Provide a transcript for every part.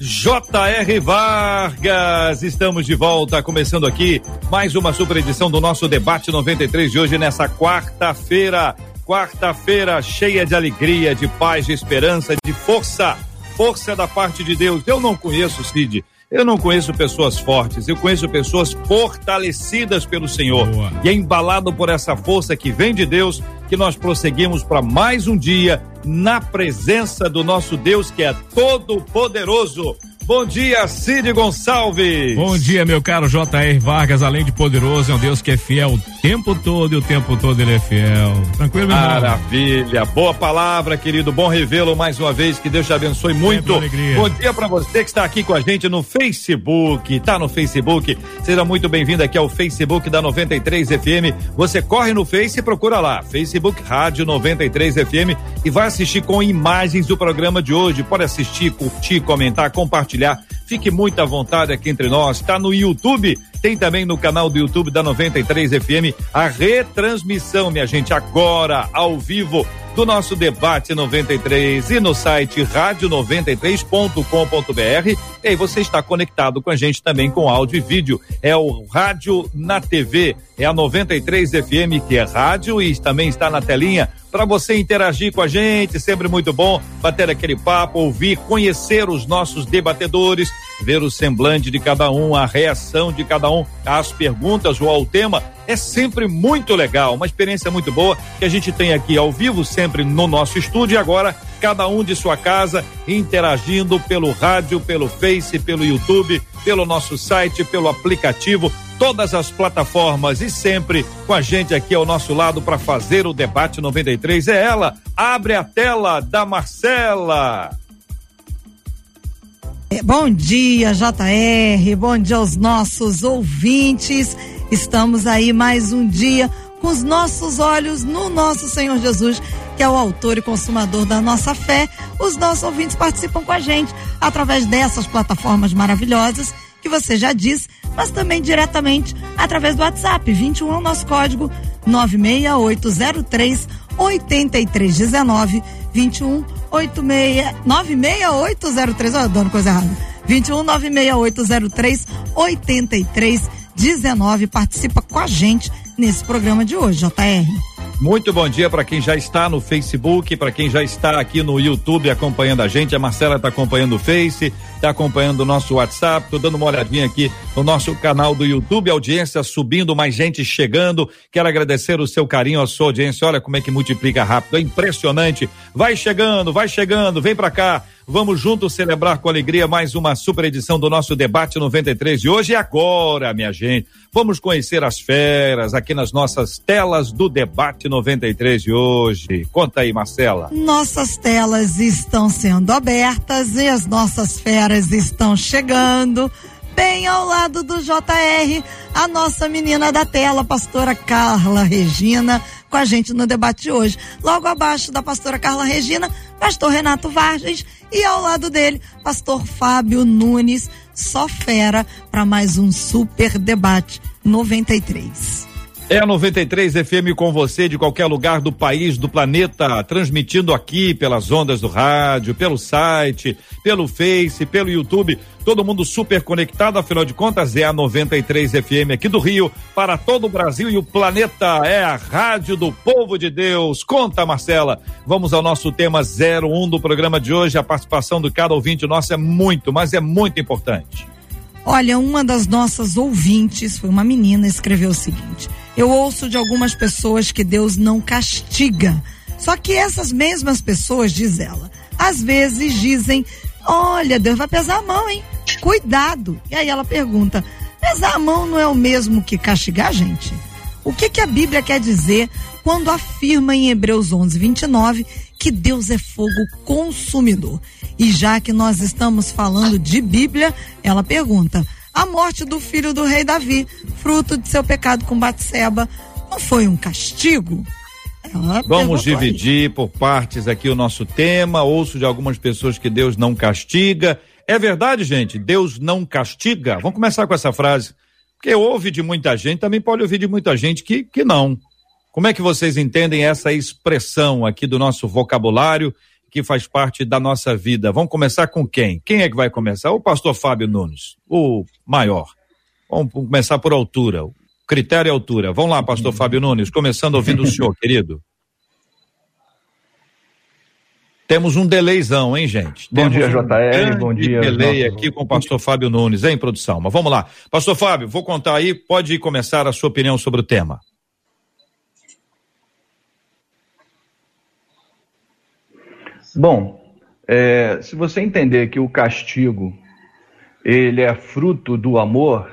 J.R. Vargas, estamos de volta, começando aqui mais uma super edição do nosso debate 93 de hoje, nessa quarta-feira. Quarta-feira cheia de alegria, de paz, de esperança, de força. Força da parte de Deus. Eu não conheço, Cid. Eu não conheço pessoas fortes, eu conheço pessoas fortalecidas pelo Senhor. Boa. E é embalado por essa força que vem de Deus que nós prosseguimos para mais um dia na presença do nosso Deus que é todo poderoso. Bom dia, Cid Gonçalves. Bom dia, meu caro J.R. Vargas. Além de poderoso, é um Deus que é fiel o tempo todo e o tempo todo ele é fiel. Tranquilo, meu Maravilha. Boa palavra, querido. Bom revê-lo mais uma vez. Que Deus te abençoe muito. Bom dia para você que está aqui com a gente no Facebook. Tá no Facebook? Seja muito bem-vindo aqui ao Facebook da 93 FM. Você corre no Face e procura lá. Facebook Rádio 93 FM e vai assistir com imagens do programa de hoje. Pode assistir, curtir, comentar, compartilhar compartilhar. Fique muito à vontade aqui entre nós. Está no YouTube, tem também no canal do YouTube da 93 FM a retransmissão, minha gente, agora ao vivo do nosso debate 93 e no site rádio93.com.br. E aí você está conectado com a gente também com áudio e vídeo. É o Rádio na TV, é a 93 FM que é rádio e também está na telinha para você interagir com a gente, sempre muito bom bater aquele papo, ouvir, conhecer os nossos debatedores, ver o semblante de cada um, a reação de cada um às perguntas ou ao tema. É sempre muito legal, uma experiência muito boa que a gente tem aqui ao vivo, sempre no nosso estúdio e agora cada um de sua casa interagindo pelo rádio, pelo Face, pelo YouTube, pelo nosso site, pelo aplicativo todas as plataformas e sempre com a gente aqui ao nosso lado para fazer o debate 93 é ela. Abre a tela da Marcela. É, bom dia, JR. Bom dia aos nossos ouvintes. Estamos aí mais um dia com os nossos olhos no nosso Senhor Jesus, que é o autor e consumador da nossa fé. Os nossos ouvintes participam com a gente através dessas plataformas maravilhosas que você já disse mas também diretamente através do WhatsApp. 21 é o nosso código 96803 8319 21 86 96803, ó, dando coisa errada. 21 96803 8319 participa com a gente nesse programa de hoje, JR. Muito bom dia para quem já está no Facebook, para quem já está aqui no YouTube acompanhando a gente. A Marcela está acompanhando o Face, está acompanhando o nosso WhatsApp. Estou dando uma olhadinha aqui no nosso canal do YouTube, audiência subindo, mais gente chegando. Quero agradecer o seu carinho, a sua audiência. Olha como é que multiplica rápido, é impressionante. Vai chegando, vai chegando, vem para cá. Vamos juntos celebrar com alegria mais uma super edição do nosso debate 93 de hoje. E agora, minha gente, vamos conhecer as feras aqui nas nossas telas do debate 93 de hoje. Conta aí, Marcela. Nossas telas estão sendo abertas e as nossas feras estão chegando bem ao lado do JR, a nossa menina da tela, pastora Carla Regina com a gente no debate de hoje. Logo abaixo da pastora Carla Regina, pastor Renato Vargas e ao lado dele, pastor Fábio Nunes, só fera para mais um super debate 93. É a 93 FM com você de qualquer lugar do país, do planeta, transmitindo aqui pelas ondas do rádio, pelo site, pelo Face, pelo YouTube. Todo mundo super conectado, afinal de contas, é a 93 FM aqui do Rio, para todo o Brasil e o planeta. É a Rádio do Povo de Deus. Conta, Marcela. Vamos ao nosso tema 01 do programa de hoje. A participação do cada ouvinte nosso é muito, mas é muito importante. Olha, uma das nossas ouvintes, foi uma menina, escreveu o seguinte: eu ouço de algumas pessoas que Deus não castiga. Só que essas mesmas pessoas, diz ela, às vezes dizem: Olha, Deus vai pesar a mão, hein? Cuidado. E aí ela pergunta: pesar a mão não é o mesmo que castigar, gente? O que, que a Bíblia quer dizer quando afirma em Hebreus 11, 29 que Deus é fogo consumidor? E já que nós estamos falando de Bíblia, ela pergunta: a morte do filho do rei Davi, fruto de seu pecado com Batseba, não foi um castigo? Ela Vamos dividir aí. por partes aqui o nosso tema. Ouço de algumas pessoas que Deus não castiga. É verdade, gente? Deus não castiga? Vamos começar com essa frase. Porque ouve de muita gente, também pode ouvir de muita gente que, que não. Como é que vocês entendem essa expressão aqui do nosso vocabulário que faz parte da nossa vida? Vamos começar com quem? Quem é que vai começar? O pastor Fábio Nunes, o maior. Vamos começar por altura. Critério é altura. Vamos lá, pastor Fábio Nunes, começando ouvindo o senhor, querido. Temos um delayzão, hein, gente? Bom Temos dia, um JR. Bom dia. delay aqui com o pastor Fábio Nunes, hein, produção? Mas vamos lá. Pastor Fábio, vou contar aí, pode começar a sua opinião sobre o tema. Bom, é, se você entender que o castigo ele é fruto do amor,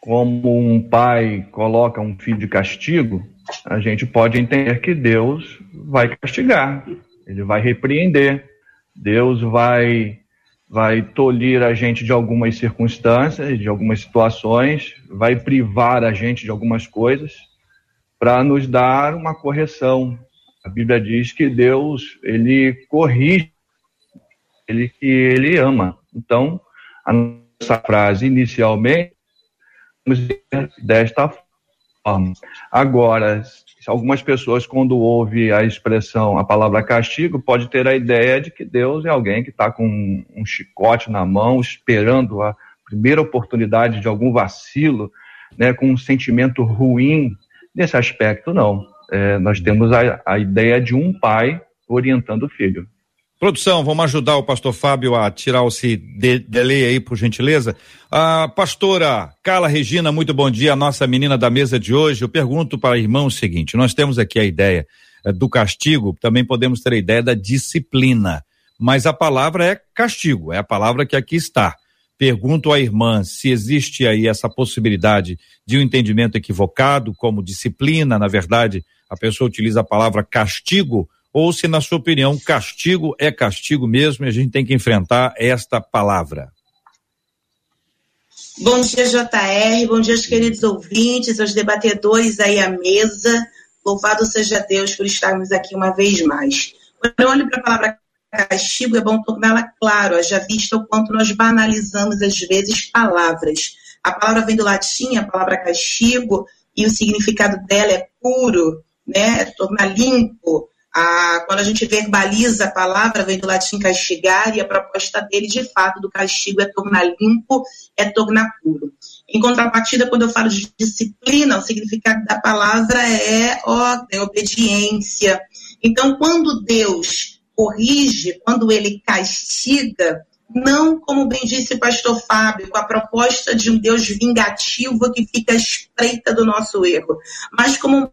como um pai coloca um filho de castigo, a gente pode entender que Deus vai castigar, ele vai repreender, Deus vai vai tolir a gente de algumas circunstâncias, de algumas situações, vai privar a gente de algumas coisas para nos dar uma correção, a Bíblia diz que Deus, ele corrige ele que ele ama. Então, a nossa frase inicialmente desta forma. Agora, algumas pessoas quando ouve a expressão, a palavra castigo, pode ter a ideia de que Deus é alguém que está com um chicote na mão, esperando a primeira oportunidade de algum vacilo, né, com um sentimento ruim. Nesse aspecto, não é, nós temos a, a ideia de um pai orientando o filho. Produção, vamos ajudar o pastor Fábio a tirar esse de, delay aí, por gentileza. A pastora Carla Regina, muito bom dia, nossa menina da mesa de hoje. Eu pergunto para a irmã o seguinte: nós temos aqui a ideia é, do castigo, também podemos ter a ideia da disciplina, mas a palavra é castigo, é a palavra que aqui está. Pergunto à irmã se existe aí essa possibilidade de um entendimento equivocado, como disciplina, na verdade, a pessoa utiliza a palavra castigo, ou se, na sua opinião, castigo é castigo mesmo e a gente tem que enfrentar esta palavra. Bom dia, JR, bom dia, queridos ouvintes, aos debatedores aí à mesa. Louvado seja Deus por estarmos aqui uma vez mais. Quando eu olho para a palavra castigo, é bom torná-la claro, haja vista o quanto nós banalizamos às vezes palavras. A palavra vem do latim, a palavra castigo, e o significado dela é puro, né? tornar limpo. A, quando a gente verbaliza a palavra, vem do latim castigar, e a proposta dele, de fato, do castigo é tornar limpo, é tornar puro. Em contrapartida, quando eu falo de disciplina, o significado da palavra é ordem, obediência. Então, quando Deus corrige, quando ele castiga, não, como bem disse o pastor Fábio, com a proposta de um Deus vingativo que fica à espreita do nosso erro, mas como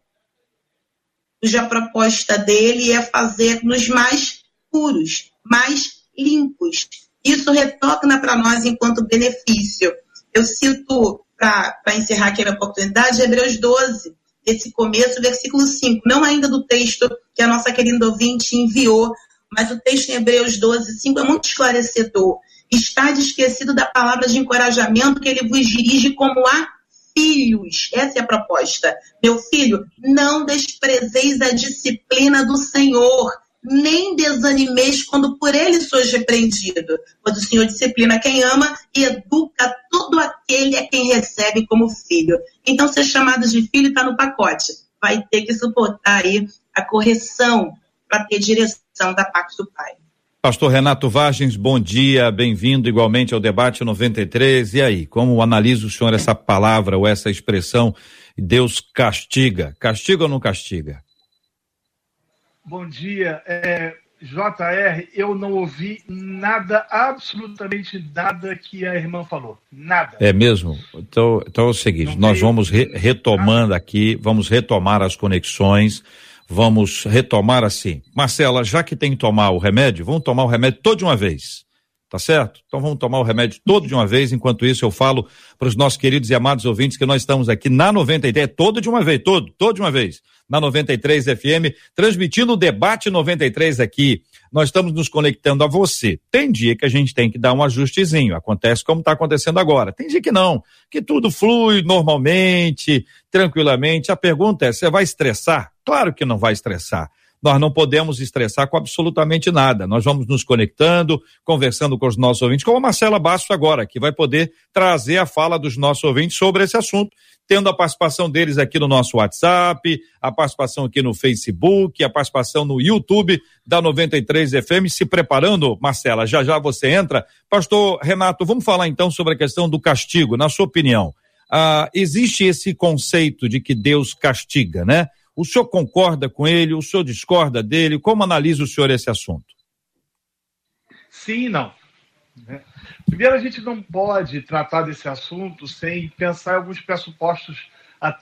cuja proposta dele é fazer-nos mais puros, mais limpos. Isso retorna para nós enquanto benefício. Eu cito, para encerrar aqui a minha oportunidade, Hebreus 12, esse começo, versículo 5, não ainda do texto que a nossa querida ouvinte enviou, mas o texto em Hebreus 12, 5 é muito esclarecedor. Está esquecido da palavra de encorajamento que ele vos dirige como a filhos. Essa é a proposta. Meu filho, não desprezeis a disciplina do Senhor, nem desanimeis quando por ele sois repreendido. Pois o Senhor disciplina quem ama e educa todo aquele a quem recebe como filho. Então, ser chamado de filho está no pacote. Vai ter que suportar aí a correção para ter direção da parte do Pai. Pastor Renato Vargens, bom dia, bem-vindo igualmente ao debate 93. E aí, como analisa o senhor essa palavra ou essa expressão, Deus castiga? Castiga ou não castiga? Bom dia. É, JR, eu não ouvi nada, absolutamente nada que a irmã falou. Nada. É mesmo? Então, então é o seguinte, não nós vamos re retomando aqui, vamos retomar as conexões Vamos retomar assim. Marcela, já que tem que tomar o remédio, vamos tomar o remédio todo de uma vez. tá certo? Então vamos tomar o remédio todo de uma vez. Enquanto isso, eu falo para os nossos queridos e amados ouvintes que nós estamos aqui na 93, todo de uma vez, todo, todo de uma vez, na 93 FM, transmitindo o debate 93 aqui. Nós estamos nos conectando a você. Tem dia que a gente tem que dar um ajustezinho, acontece como está acontecendo agora. Tem dia que não, que tudo flui normalmente, tranquilamente. A pergunta é: você vai estressar? Claro que não vai estressar nós não podemos estressar com absolutamente nada. Nós vamos nos conectando, conversando com os nossos ouvintes, como a Marcela Bastos agora, que vai poder trazer a fala dos nossos ouvintes sobre esse assunto, tendo a participação deles aqui no nosso WhatsApp, a participação aqui no Facebook, a participação no YouTube da 93 FM, se preparando, Marcela, já já você entra. Pastor Renato, vamos falar então sobre a questão do castigo, na sua opinião. Ah, existe esse conceito de que Deus castiga, né? O senhor concorda com ele? O senhor discorda dele? Como analisa o senhor esse assunto? Sim e não. Né? Primeiro, a gente não pode tratar desse assunto sem pensar em alguns pressupostos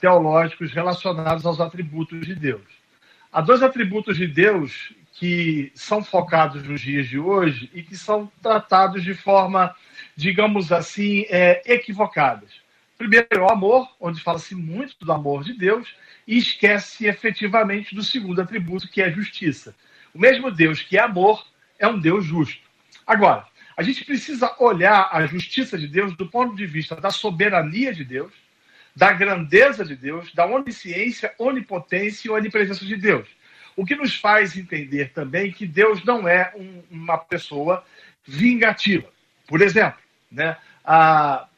teológicos relacionados aos atributos de Deus. Há dois atributos de Deus que são focados nos dias de hoje e que são tratados de forma, digamos assim, é, equivocadas. Primeiro, o amor, onde fala-se muito do amor de Deus, e esquece efetivamente do segundo atributo, que é a justiça. O mesmo Deus que é amor é um Deus justo. Agora, a gente precisa olhar a justiça de Deus do ponto de vista da soberania de Deus, da grandeza de Deus, da onisciência, onipotência e onipresença de Deus. O que nos faz entender também que Deus não é um, uma pessoa vingativa. Por exemplo, né, a,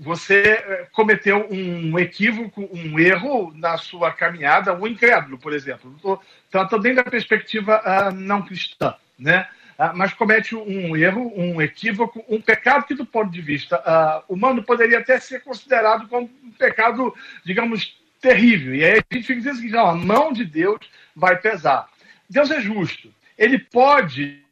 você eh, cometeu um equívoco, um erro na sua caminhada, um incrédulo, por exemplo. Estou tratando bem da perspectiva uh, não cristã, né? Uh, mas comete um erro, um equívoco, um pecado que, do ponto de vista uh, humano, poderia até ser considerado como um pecado, digamos, terrível. E aí a gente fica dizendo que a mão de Deus vai pesar. Deus é justo. Ele pode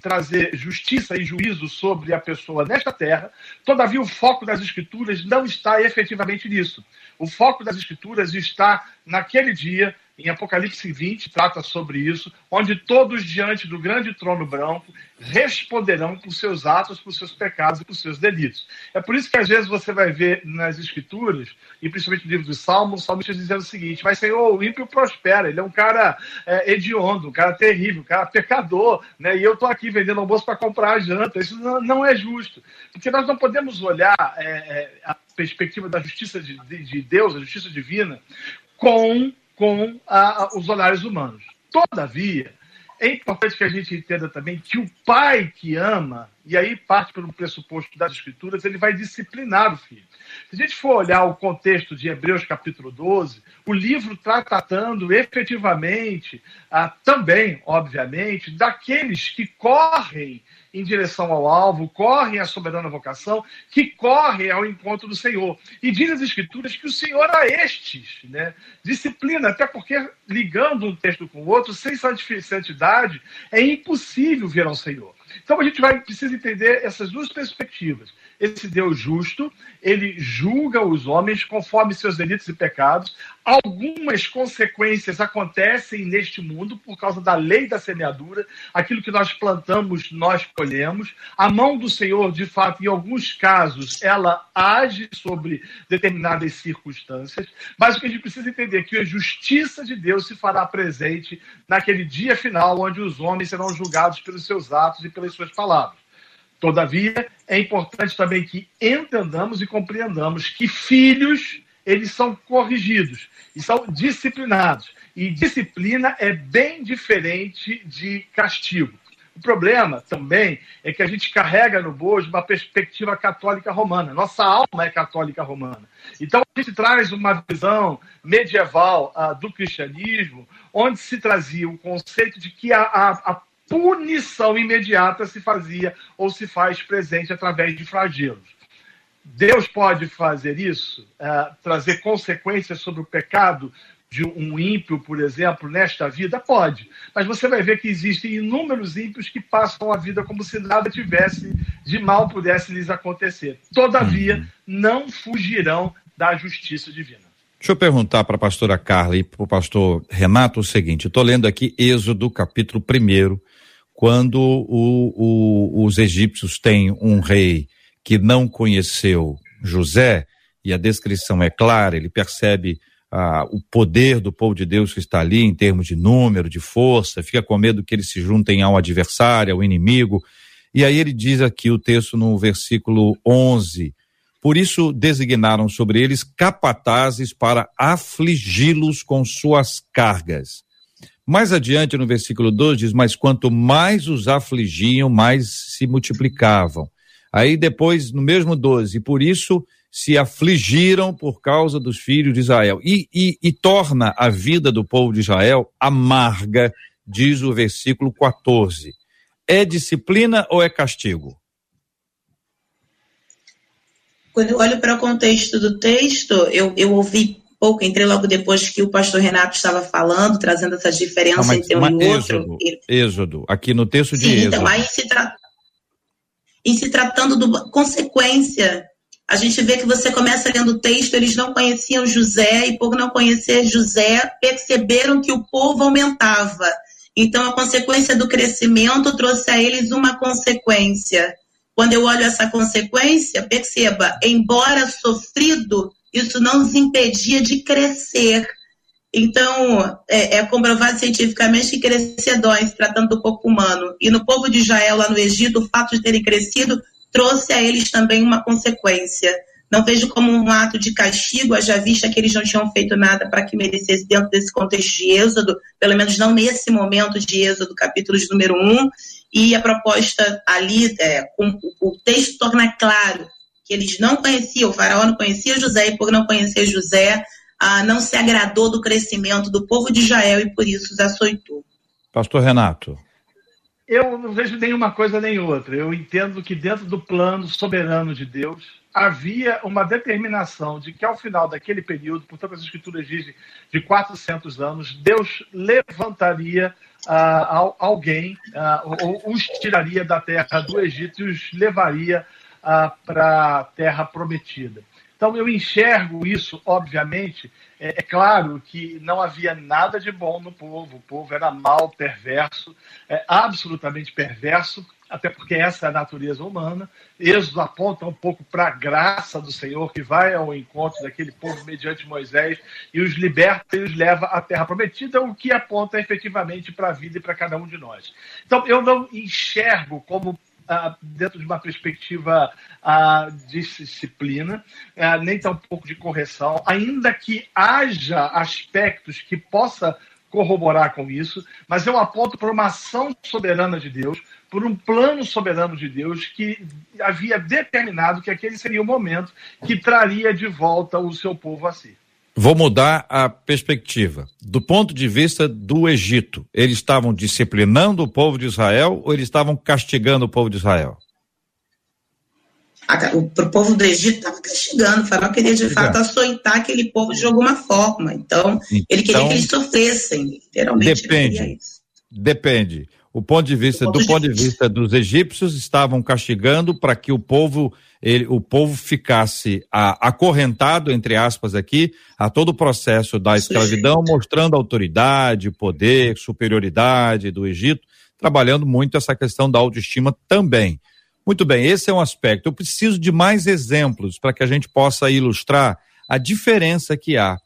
trazer justiça e juízo sobre a pessoa nesta terra, todavia o foco das Escrituras não está efetivamente nisso. O foco das Escrituras está naquele dia em Apocalipse 20, trata sobre isso, onde todos diante do grande trono branco responderão por seus atos, por seus pecados e por seus delitos. É por isso que às vezes você vai ver nas Escrituras, e principalmente no livro dos Salmos, o salmista dizendo o seguinte: Mas Senhor, o ímpio prospera, ele é um cara é, hediondo, um cara terrível, um cara pecador, né? e eu estou aqui vendendo almoço para comprar a janta. Isso não, é justo, porque nós não podemos olhar é, é, a perspectiva da justiça de, de Deus, a justiça divina, com com a, os olhares humanos. Todavia, é importante que a gente entenda também que o pai que ama, e aí parte pelo pressuposto das escrituras, ele vai disciplinar o filho. Se a gente for olhar o contexto de Hebreus capítulo 12, o livro está tratando efetivamente, ah, também, obviamente, daqueles que correm em direção ao alvo, correm à soberana vocação, que correm ao encontro do Senhor. E diz as Escrituras que o Senhor a estes, né, disciplina, até porque ligando um texto com o outro, sem santidade, é impossível vir ao Senhor. Então a gente vai precisa entender essas duas perspectivas esse Deus justo, ele julga os homens conforme seus delitos e pecados. Algumas consequências acontecem neste mundo por causa da lei da semeadura. Aquilo que nós plantamos, nós colhemos. A mão do Senhor, de fato, em alguns casos, ela age sobre determinadas circunstâncias. Mas o que a gente precisa entender é que a justiça de Deus se fará presente naquele dia final, onde os homens serão julgados pelos seus atos e pelas suas palavras. Todavia, é importante também que entendamos e compreendamos que filhos, eles são corrigidos e são disciplinados. E disciplina é bem diferente de castigo. O problema também é que a gente carrega no bojo uma perspectiva católica romana. Nossa alma é católica romana. Então a gente traz uma visão medieval uh, do cristianismo, onde se trazia o conceito de que a, a, a punição imediata se fazia ou se faz presente através de flagelos. Deus pode fazer isso, uh, trazer consequências sobre o pecado de um ímpio, por exemplo, nesta vida? Pode. Mas você vai ver que existem inúmeros ímpios que passam a vida como se nada tivesse de mal pudesse lhes acontecer. Todavia, uhum. não fugirão da justiça divina. Deixa eu perguntar para a pastora Carla e para o pastor Renato o seguinte: estou lendo aqui Êxodo, capítulo 1, quando o, o, os egípcios têm um rei que não conheceu José, e a descrição é clara, ele percebe ah, o poder do povo de Deus que está ali em termos de número, de força, fica com medo que eles se juntem ao adversário, ao inimigo. E aí ele diz aqui o texto no versículo 11: Por isso designaram sobre eles capatazes para afligi-los com suas cargas. Mais adiante no versículo 12 diz: Mas quanto mais os afligiam, mais se multiplicavam. Aí depois, no mesmo 12, por isso se afligiram por causa dos filhos de Israel. E, e, e torna a vida do povo de Israel amarga, diz o versículo 14. É disciplina ou é castigo? Quando eu olho para o contexto do texto, eu, eu ouvi pouco, entrei logo depois que o pastor Renato estava falando, trazendo essa diferença Não, entre um e outro. Êxodo, êxodo, aqui no texto de Sim, Êxodo. Então, aí se, tra e se tratando de consequência, a gente vê que você começa lendo o texto, eles não conheciam José, e por não conhecer José, perceberam que o povo aumentava. Então, a consequência do crescimento trouxe a eles uma consequência. Quando eu olho essa consequência, perceba, embora sofrido, isso não os impedia de crescer. Então, é, é, comprovado cientificamente que crescer dói, tratando do corpo humano. E no povo de Israel, lá no Egito, o fato de terem crescido trouxe a eles também uma consequência. Não vejo como um ato de castigo, já vista que eles não tinham feito nada para que merecesse dentro desse contexto de Êxodo, pelo menos não nesse momento de Êxodo, capítulo de número 1. E a proposta ali, é, com, o texto torna claro eles não conheciam, o faraó não conhecia José, e por não conhecer José, ah, não se agradou do crescimento do povo de Israel e por isso os açoitou. Pastor Renato. Eu não vejo nenhuma coisa nem outra. Eu entendo que dentro do plano soberano de Deus havia uma determinação de que ao final daquele período, portanto as escrituras dizem de 400 anos, Deus levantaria uh, alguém uh, ou os tiraria da terra do Egito e os levaria para a terra prometida. Então eu enxergo isso, obviamente. É, é, claro que não havia nada de bom no povo. O povo era mal, perverso, é, absolutamente perverso, até porque essa é a natureza humana. Êxodo aponta um pouco para a graça do Senhor, que vai ao encontro daquele povo mediante Moisés e os liberta e os leva à terra prometida, o que aponta efetivamente para a vida e para cada um de nós. Então, eu não enxergo como dentro de uma perspectiva de disciplina, ah, nem tampouco de correção, ainda que haja aspectos que possa corroborar com isso, mas eu aponto para uma ação soberana de Deus, por um plano soberano de Deus que havia determinado que aquele seria o momento que traria de volta o seu povo a si. Vou mudar a perspectiva. Do ponto de vista do Egito, eles estavam disciplinando o povo de Israel ou eles estavam castigando o povo de Israel? O povo do Egito estava castigando. O faraó queria de fato açoitar aquele povo de alguma forma. Então, então ele queria que eles sofressem. Literalmente. Depende. Depende. O ponto de vista, do, ponto de vista dos egípcios, estavam castigando para que o povo ele, o povo ficasse a, acorrentado, entre aspas, aqui, a todo o processo da escravidão, mostrando autoridade, poder, superioridade do Egito, trabalhando muito essa questão da autoestima também. Muito bem, esse é um aspecto. Eu preciso de mais exemplos para que a gente possa ilustrar a diferença que há,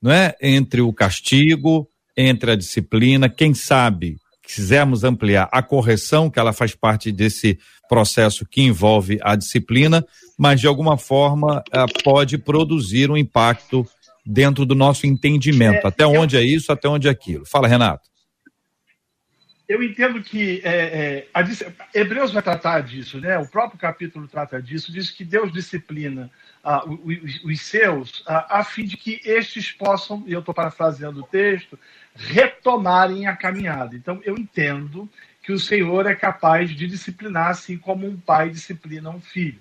não é, entre o castigo, entre a disciplina, quem sabe quisermos ampliar a correção, que ela faz parte desse processo que envolve a disciplina, mas de alguma forma pode produzir um impacto dentro do nosso entendimento. É, até onde é isso, até onde é aquilo. Fala, Renato. Eu entendo que é, é, a, Hebreus vai tratar disso, né? O próprio capítulo trata disso, diz que Deus disciplina ah, os, os, seus ah, a fim de que estes possam, e eu estou parafraseando o texto, retomarem a caminhada. Então, eu entendo que o Senhor é capaz de disciplinar, assim como um pai disciplina um filho.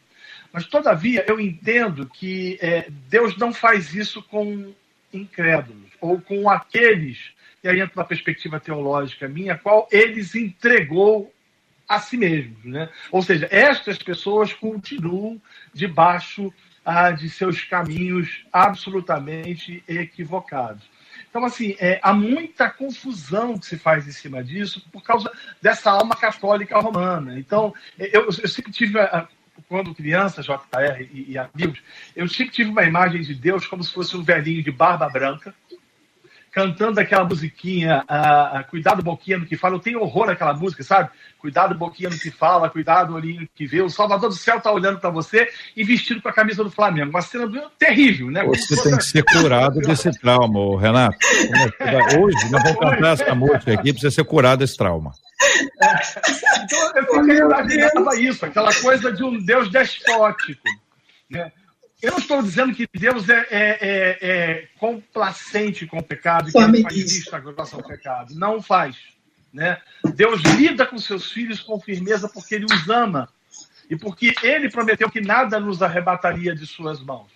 Mas, todavia, eu entendo que é, Deus não faz isso com incrédulos, ou com aqueles, e aí entra uma perspectiva teológica minha, qual eles entregou a si mesmos. Né? Ou seja, estas pessoas continuam debaixo ah, de seus caminhos absolutamente equivocados. Então, assim, é, há muita confusão que se faz em cima disso por causa dessa alma católica romana. Então, eu, eu sempre tive, quando criança, JR e, e amigos, eu sempre tive uma imagem de Deus como se fosse um velhinho de barba branca, cantando aquela musiquinha, uh, cuidado boquinha no que fala, eu tenho horror àquela música, sabe? Cuidado boquinha no que fala, cuidado olhinho que vê, o Salvador do Céu tá olhando para você e vestido com a camisa do Flamengo, uma cena terrível, né? Você tem que ser curado desse trauma, Renato. Hoje nós vamos cantar essa música aqui para você ser curado desse trauma. É. Então eu imaginava isso, aquela coisa de um Deus despótico, né? Eu não estou dizendo que Deus é, é, é, é complacente com o pecado, que ele faz vista grossa ao pecado. Não faz. Né? Deus lida com seus filhos com firmeza porque ele os ama e porque ele prometeu que nada nos arrebataria de suas mãos.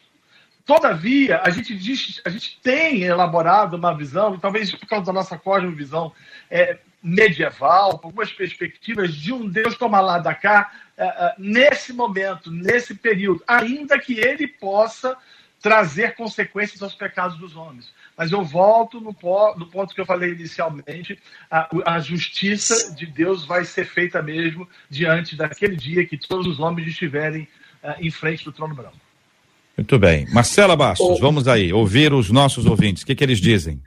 Todavia, a gente, diz, a gente tem elaborado uma visão, talvez por causa da nossa cosmovisão é, medieval, com algumas perspectivas de um Deus tomar lá da cá, nesse momento, nesse período, ainda que ele possa trazer consequências aos pecados dos homens. Mas eu volto no, no ponto que eu falei inicialmente: a, a, justiça de Deus vai ser feita mesmo diante daquele dia que todos os homens estiverem uh, em frente do trono branco. Muito bem. Marcela Bastos, vamos aí, ouvir os nossos ouvintes. O que, que eles dizem?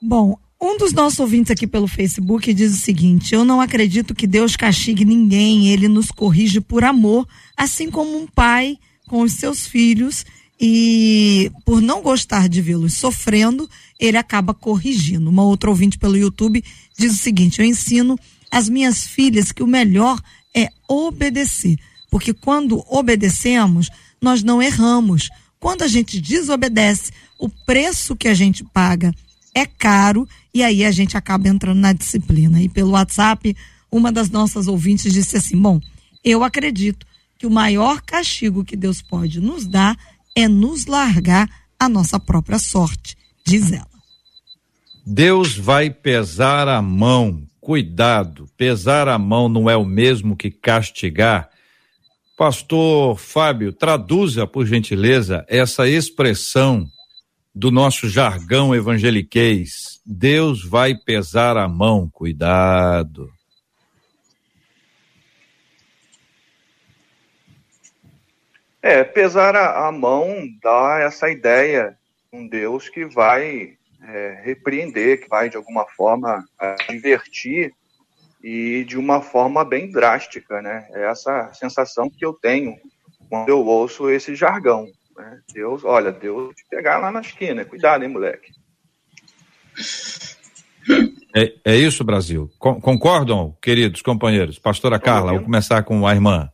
Bom, um dos nossos ouvintes aqui pelo Facebook diz o seguinte: Eu não acredito que Deus castigue ninguém, ele nos corrige por amor, assim como um pai com os seus filhos e por não gostar de vê-los sofrendo, ele acaba corrigindo. Uma outra ouvinte pelo YouTube diz o seguinte: Eu ensino às minhas filhas que o melhor é obedecer, porque quando obedecemos, nós não erramos. Quando a gente desobedece, o preço que a gente paga é caro e aí a gente acaba entrando na disciplina. E pelo WhatsApp, uma das nossas ouvintes disse assim: Bom, eu acredito que o maior castigo que Deus pode nos dar é nos largar a nossa própria sorte, diz ela. Deus vai pesar a mão. Cuidado, pesar a mão não é o mesmo que castigar. Pastor Fábio, traduza, por gentileza, essa expressão do nosso jargão evangeliquez. Deus vai pesar a mão, cuidado. É, pesar a, a mão dá essa ideia um Deus que vai é, repreender, que vai de alguma forma divertir e de uma forma bem drástica, né? É essa sensação que eu tenho quando eu ouço esse jargão. Né? Deus, olha, Deus te pegar lá na esquina, cuidado, hein, moleque. É, é isso, Brasil. concordam, queridos companheiros? Pastora Carla, vou começar com a irmã.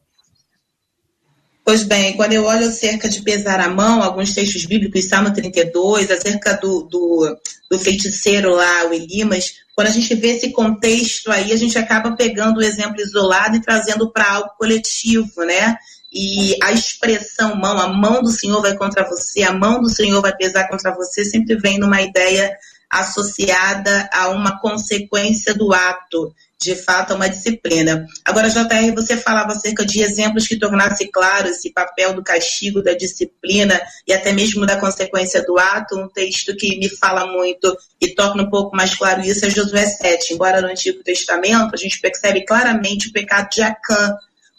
Pois bem, quando eu olho acerca de pesar a mão, alguns textos bíblicos, Salmo 32, acerca do, do, do feiticeiro lá, o Elimas, quando a gente vê esse contexto aí, a gente acaba pegando o exemplo isolado e trazendo para algo coletivo, né? E a expressão mão, a mão do Senhor vai contra você, a mão do Senhor vai pesar contra você, sempre vem numa ideia associada a uma consequência do ato de fato, é uma disciplina. Agora, JR, você falava acerca de exemplos que tornasse claro esse papel do castigo, da disciplina e até mesmo da consequência do ato. Um texto que me fala muito e torna um pouco mais claro isso é Josué 7. Embora no Antigo Testamento a gente percebe claramente o pecado de Acã,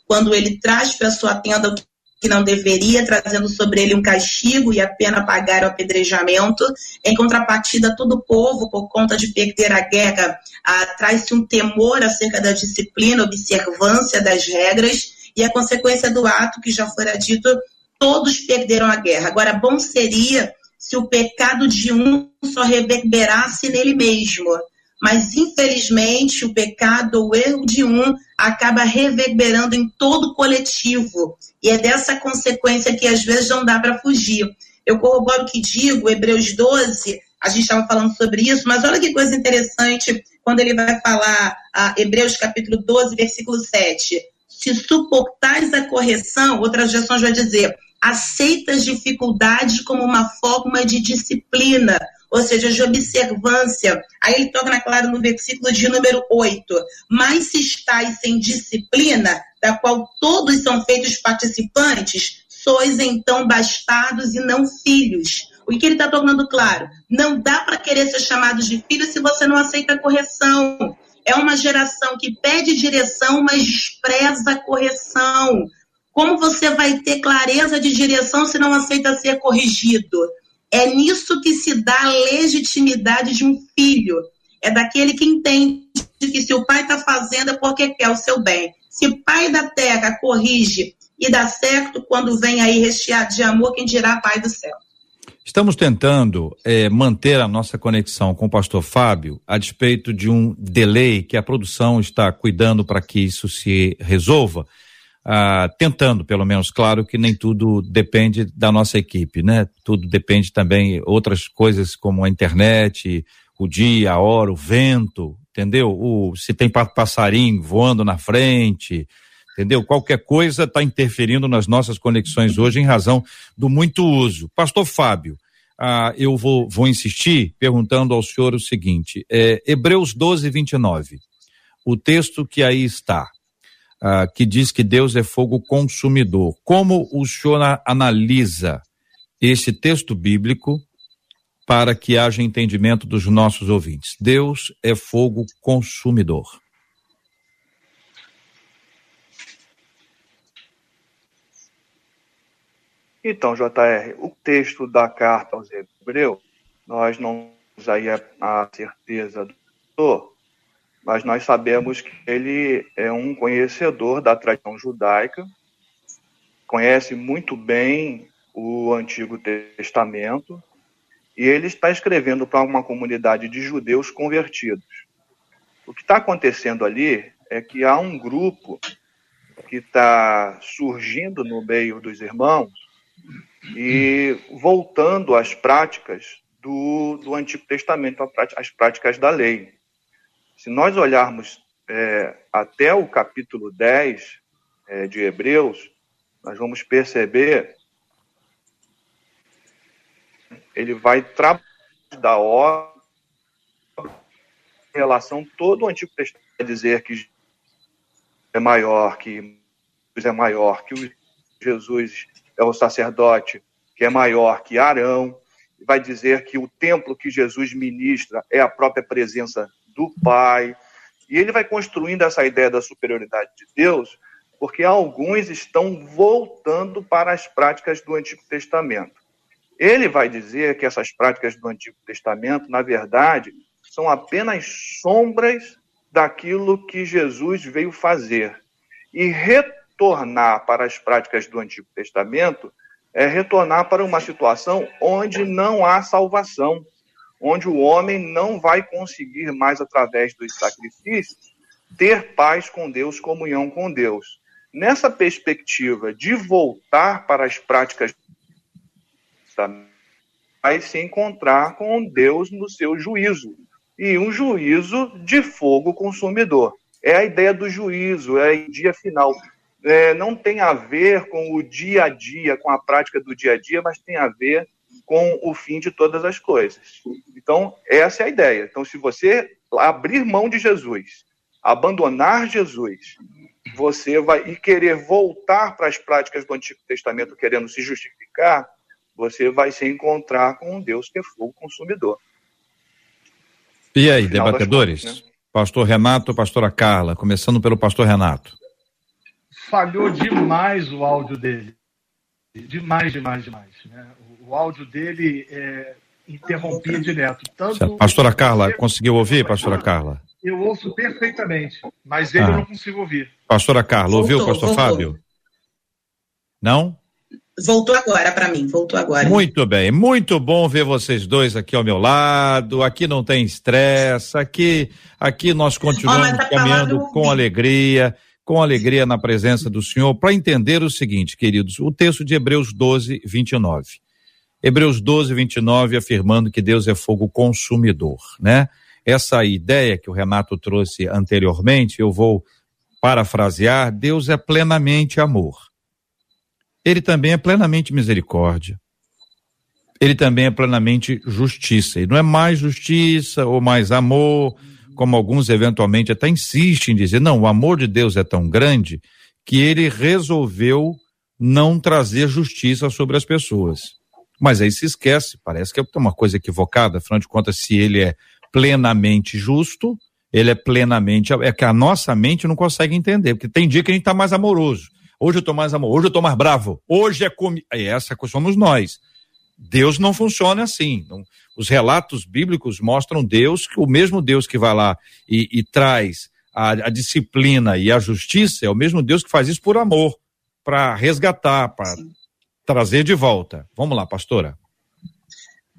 quando ele traz para sua tenda o que não deveria, trazendo sobre ele um castigo e a pena pagar o apedrejamento. Em contrapartida, todo o povo, por conta de perder a guerra, ah, traz-se um temor acerca da disciplina, observância das regras, e a consequência do ato que já fora dito, todos perderam a guerra. Agora, bom seria se o pecado de um só reverberasse nele mesmo mas infelizmente o pecado ou erro de um acaba reverberando em todo o coletivo. E é dessa consequência que às vezes não dá para fugir. Eu corroboro o que digo, Hebreus 12, a gente estava falando sobre isso, mas olha que coisa interessante quando ele vai falar, Hebreus capítulo 12, versículo 7. Se suportais a correção, outras versões vai dizer, aceitas dificuldades como uma forma de disciplina, ou seja, de observância. Aí ele torna claro no versículo de número 8: Mas se estáis sem disciplina, da qual todos são feitos participantes, sois então bastardos e não filhos. O que ele está tornando claro? Não dá para querer ser chamado de filho se você não aceita a correção. É uma geração que pede direção, mas despreza a correção. Como você vai ter clareza de direção se não aceita ser corrigido? É nisso que se dá a legitimidade de um filho. É daquele que entende que se o pai está fazendo é porque quer o seu bem. Se pai da terra corrige e dá certo, quando vem aí recheado de amor, quem dirá pai do céu? Estamos tentando é, manter a nossa conexão com o pastor Fábio a despeito de um delay que a produção está cuidando para que isso se resolva. Ah, tentando, pelo menos, claro que nem tudo depende da nossa equipe, né? Tudo depende também outras coisas como a internet, o dia, a hora, o vento, entendeu? O, se tem passarinho voando na frente, entendeu? Qualquer coisa está interferindo nas nossas conexões hoje em razão do muito uso. Pastor Fábio, ah, eu vou, vou insistir perguntando ao senhor o seguinte: é, Hebreus 12, 29. O texto que aí está, ah, que diz que Deus é fogo consumidor. Como o senhor analisa esse texto bíblico para que haja entendimento dos nossos ouvintes? Deus é fogo consumidor. Então, JR, o texto da carta aos Hebreus, nós não temos aí a, certeza do autor, mas nós sabemos que ele é um conhecedor da tradição judaica, conhece muito bem o Antigo Testamento, e ele está escrevendo para uma comunidade de judeus convertidos. O que está acontecendo ali é que há um grupo que está surgindo no meio dos irmãos, e voltando às práticas do, do Antigo Testamento, às práticas da lei. Se nós olharmos é, até o capítulo 10 é, de Hebreus, nós vamos perceber ele vai trabalhar da obra em relação todo o Antigo Testamento dizer que é maior que é maior que Jesus é o sacerdote que é maior que Arão, vai dizer que o templo que Jesus ministra é a própria presença do Pai. E ele vai construindo essa ideia da superioridade de Deus, porque alguns estão voltando para as práticas do Antigo Testamento. Ele vai dizer que essas práticas do Antigo Testamento, na verdade, são apenas sombras daquilo que Jesus veio fazer. E retornar para as práticas do Antigo Testamento é retornar para uma situação onde não há salvação, onde o homem não vai conseguir mais, através dos sacrifícios, ter paz com Deus, comunhão com Deus. Nessa perspectiva de voltar para as práticas vai se encontrar com Deus no seu juízo, e um juízo de fogo consumidor. É a ideia do juízo, é o dia final é, não tem a ver com o dia a dia, com a prática do dia a dia, mas tem a ver com o fim de todas as coisas. Então, essa é a ideia. Então, se você abrir mão de Jesus, abandonar Jesus, você vai e querer voltar para as práticas do Antigo Testamento, querendo se justificar, você vai se encontrar com um Deus que é fogo consumidor. E aí, debatedores? Contas, né? Pastor Renato, pastora Carla, começando pelo pastor Renato falhou demais o áudio dele. Demais, demais, demais. Né? O, o áudio dele é, interrompia direto. Tanto pastora Carla, conseguiu ouvir, pastora Carla? Eu ouço perfeitamente, mas ele ah. eu não consigo ouvir. Pastora Carla, ouviu, voltou, pastor voltou. Fábio? Não? Voltou agora para mim, voltou agora. Muito bem, muito bom ver vocês dois aqui ao meu lado. Aqui não tem estresse, aqui, aqui nós continuamos oh, caminhando com alegria com alegria na presença do Senhor para entender o seguinte, queridos, o texto de Hebreus 12, 29. Hebreus 12, 29 afirmando que Deus é fogo consumidor, né? Essa ideia que o Renato trouxe anteriormente, eu vou parafrasear: Deus é plenamente amor. Ele também é plenamente misericórdia. Ele também é plenamente justiça. E não é mais justiça ou mais amor como alguns eventualmente até insistem em dizer, não, o amor de Deus é tão grande que ele resolveu não trazer justiça sobre as pessoas. Mas aí se esquece, parece que é uma coisa equivocada, afinal de contas, se ele é plenamente justo, ele é plenamente. É que a nossa mente não consegue entender, porque tem dia que a gente está mais amoroso. Hoje eu estou mais amoroso, hoje eu estou mais bravo. Hoje é comigo. Essa somos nós. Deus não funciona assim. Não, os relatos bíblicos mostram Deus, que o mesmo Deus que vai lá e, e traz a, a, disciplina e a justiça, é o mesmo Deus que faz isso por amor, para resgatar, para trazer de volta. Vamos lá, pastora.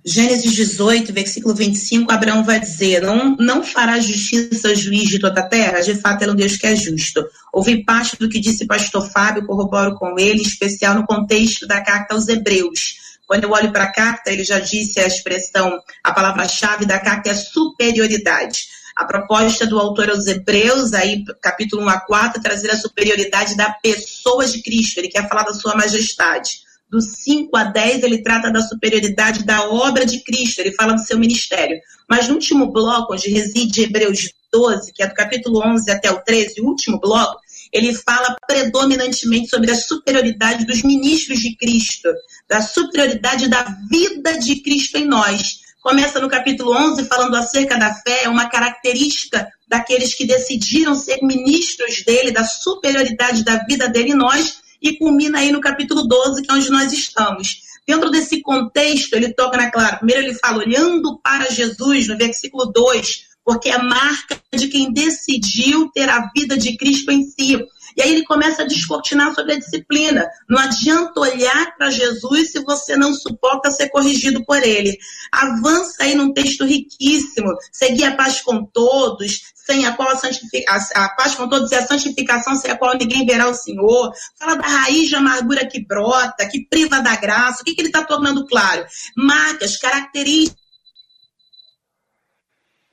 Gênesis 18, versículo 25, Abraão vai dizer: Não, não fará justiça juiz de toda a terra? De fato, ele é um Deus que é justo. Ouvi parte do que disse pastor Fábio, corroboro com ele, em especial no contexto da carta aos Hebreus. Quando eu olho para a carta, ele já disse a expressão, a palavra-chave da carta é superioridade. A proposta do autor aos Hebreus, aí, capítulo 1 a 4, é trazer a superioridade da pessoa de Cristo. Ele quer falar da sua majestade do 5 a 10, ele trata da superioridade da obra de Cristo, ele fala do seu ministério. Mas no último bloco, onde reside Hebreus 12, que é do capítulo 11 até o 13, o último bloco, ele fala predominantemente sobre a superioridade dos ministros de Cristo, da superioridade da vida de Cristo em nós. Começa no capítulo 11 falando acerca da fé, é uma característica daqueles que decidiram ser ministros dele, da superioridade da vida dele em nós, e culmina aí no capítulo 12, que é onde nós estamos. Dentro desse contexto, ele toca na clara. Primeiro, ele fala olhando para Jesus, no versículo 2, porque é marca de quem decidiu ter a vida de Cristo em si. E aí ele começa a descortinar sobre a disciplina. Não adianta olhar para Jesus se você não suporta ser corrigido por ele. Avança aí num texto riquíssimo. Seguir a paz com todos, sem a qual a, a, a paz com todos e a santificação sem a qual ninguém verá o Senhor. Fala da raiz de amargura que brota, que priva da graça. O que, que ele está tornando claro? Marcas, características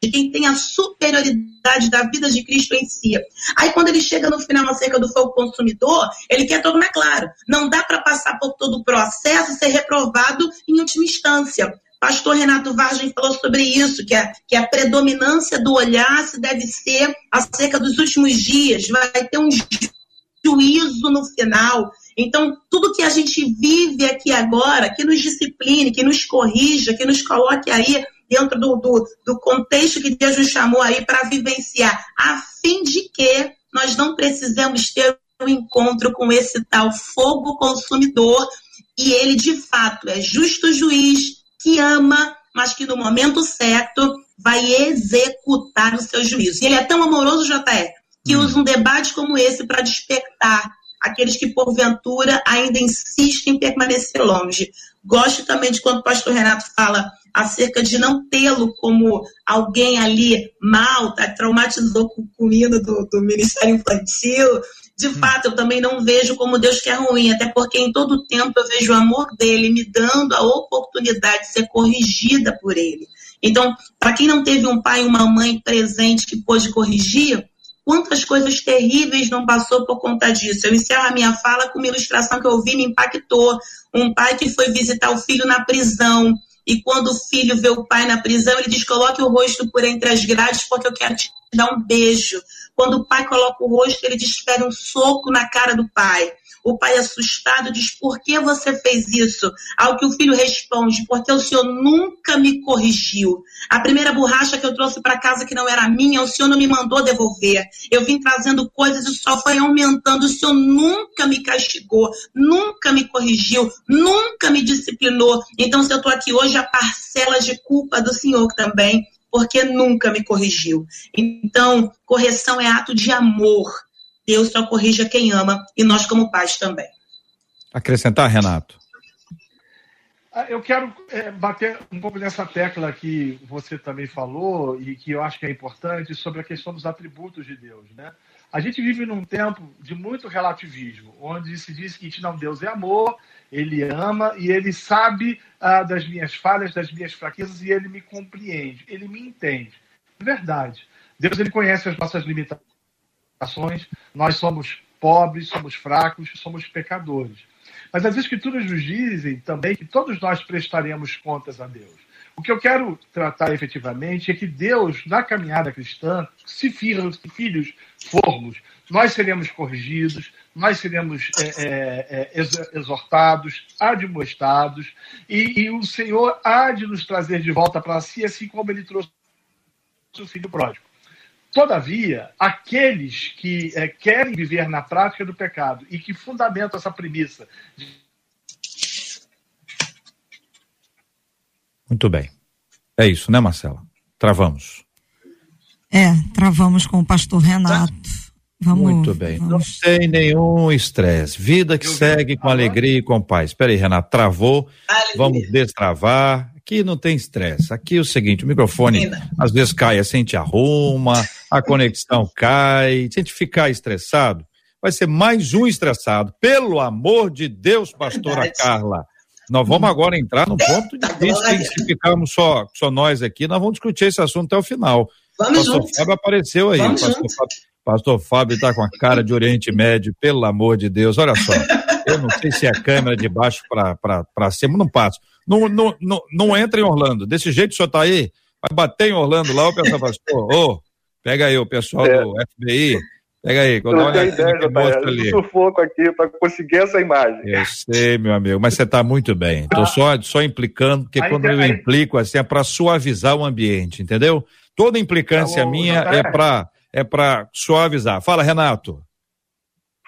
de quem tem a superioridade da vida de Cristo em si. Aí, quando ele chega no final acerca do fogo consumidor, ele quer tornar claro: não dá para passar por todo o processo e ser reprovado em última instância. Pastor Renato Vargem falou sobre isso, que a, que a predominância do olhar se deve ser acerca dos últimos dias, vai ter um juízo no final. Então, tudo que a gente vive aqui agora, que nos discipline, que nos corrija, que nos coloque aí dentro do, do, do contexto que Deus nos chamou aí para vivenciar, a fim de que nós não precisamos ter um encontro com esse tal fogo consumidor e ele de fato é justo juiz que ama, mas que no momento certo vai executar o seu juízo. E ele é tão amoroso, JR, que hum. usa um debate como esse para despertar aqueles que porventura ainda insistem em permanecer longe. Gosto também de quando o pastor Renato fala acerca de não tê-lo como alguém ali mal, tá, traumatizou com o hino do, do Ministério Infantil. De hum. fato, eu também não vejo como Deus que é ruim, até porque em todo tempo eu vejo o amor dele me dando a oportunidade de ser corrigida por ele. Então, para quem não teve um pai e uma mãe presente que pôde corrigir, quantas coisas terríveis não passou por conta disso. Eu encerro a minha fala com uma ilustração que eu vi me impactou. Um pai que foi visitar o filho na prisão e quando o filho vê o pai na prisão, ele diz: coloque o rosto por entre as grades, porque eu quero te dar um beijo. Quando o pai coloca o rosto, ele desfere um soco na cara do pai. O pai, assustado, diz: Por que você fez isso? Ao que o filho responde: Porque o senhor nunca me corrigiu. A primeira borracha que eu trouxe para casa que não era minha, o senhor não me mandou devolver. Eu vim trazendo coisas e só foi aumentando. O senhor nunca me castigou, nunca me corrigiu, nunca me disciplinou. Então, se eu estou aqui hoje, a parcela de culpa do senhor também porque nunca me corrigiu. Então, correção é ato de amor. Deus só corrige quem ama e nós, como pais, também. Acrescentar, Renato? Ah, eu quero é, bater um pouco nessa tecla que você também falou e que eu acho que é importante sobre a questão dos atributos de Deus, né? A gente vive num tempo de muito relativismo, onde se diz que não, Deus é amor, Ele ama e Ele sabe ah, das minhas falhas, das minhas fraquezas e Ele me compreende, Ele me entende. É verdade. Deus Ele conhece as nossas limitações ações, nós somos pobres, somos fracos, somos pecadores. Mas as Escrituras nos dizem também que todos nós prestaremos contas a Deus. O que eu quero tratar efetivamente é que Deus, na caminhada cristã, se filhos, filhos formos, nós seremos corrigidos, nós seremos é, é, é exortados, admoestados, e, e, o Senhor há de nos trazer de volta para si, assim como ele trouxe o filho pródigo. Todavia, aqueles que é, querem viver na prática do pecado e que fundamentam essa premissa de Muito bem. É isso, né, Marcela? Travamos. É, travamos com o pastor Renato. Vamos, Muito bem. Vamos. Não tem nenhum estresse. Vida que segue com alegria e com paz. Espera aí, Renato, travou. Alegria. Vamos destravar. Aqui não tem estresse. Aqui é o seguinte, o microfone às vezes cai a gente arruma, a conexão cai. Se a gente ficar estressado, vai ser mais um estressado. Pelo amor de Deus, pastora Verdade. Carla. Nós vamos agora entrar no ponto difícil, se ficarmos só, só nós aqui, nós vamos discutir esse assunto até o final. Vamos Pastor juntos. Fábio apareceu aí. Vamos Pastor Fábio, Pastor Fábio está com a cara de Oriente Médio, pelo amor de Deus. Olha só, eu não sei se é a câmera de baixo para cima, não passo. Não, não, não, não entra em Orlando. Desse jeito o senhor está aí, vai bater em Orlando lá, o pessoal pastor, ô, oh, pega aí o pessoal é. do FBI, Pega aí, quando não tem ideia, Jota, ali. sufoco aqui para conseguir essa imagem. Eu sei, meu amigo, mas você está muito bem. Estou ah. só, só implicando, porque aí, quando aí. eu implico assim é para suavizar o ambiente, entendeu? Toda implicância tá bom, minha é para é para suavizar. Fala, Renato.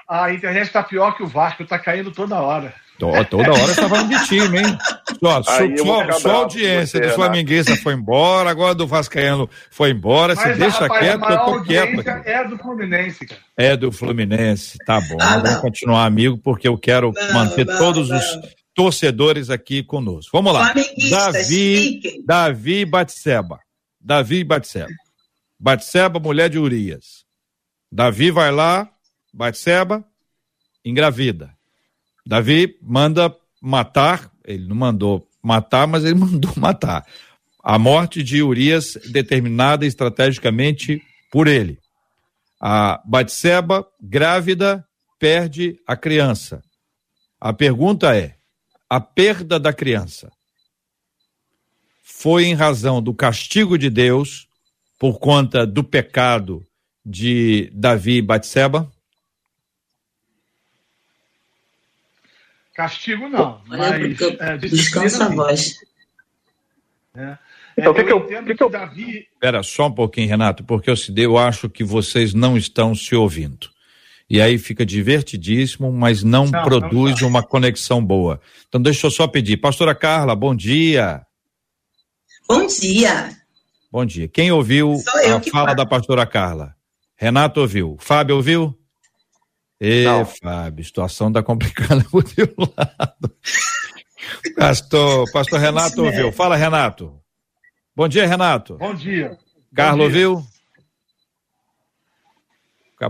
A internet está pior que o Vasco, está caindo toda hora. Toda hora você tá falando de time, hein? Só, só, só a audiência do Flamenguista foi embora, agora do Vascaíno foi embora. Mas, se deixa rapaz, quieto, eu tô quieto. Aqui. É do Fluminense, cara. É do Fluminense, tá bom. Ah, vamos continuar amigo, porque eu quero não, manter não, todos não. os torcedores aqui conosco. Vamos lá. Davi, Davi Batseba. Davi Batseba. Batseba, mulher de Urias. Davi vai lá, Batseba, engravida. Davi manda matar, ele não mandou matar, mas ele mandou matar. A morte de Urias determinada estrategicamente por ele. A Batseba, grávida, perde a criança. A pergunta é: a perda da criança foi em razão do castigo de Deus por conta do pecado de Davi e Batseba? Castigo não, mas é, descansa a voz. É. Então, o que, que eu, que, que eu... Davi... Espera só um pouquinho, Renato, porque eu, eu acho que vocês não estão se ouvindo. E aí fica divertidíssimo, mas não, não produz não uma conexão boa. Então deixa eu só pedir. Pastora Carla, bom dia. Bom dia. Bom dia. Quem ouviu a fala falo. da pastora Carla? Renato ouviu. Fábio ouviu? Ê, Não. Fábio, situação tá complicada pro teu lado. Pastor, pastor Renato ouviu. Fala, Renato. Bom dia, Renato. Bom dia. Carla ouviu?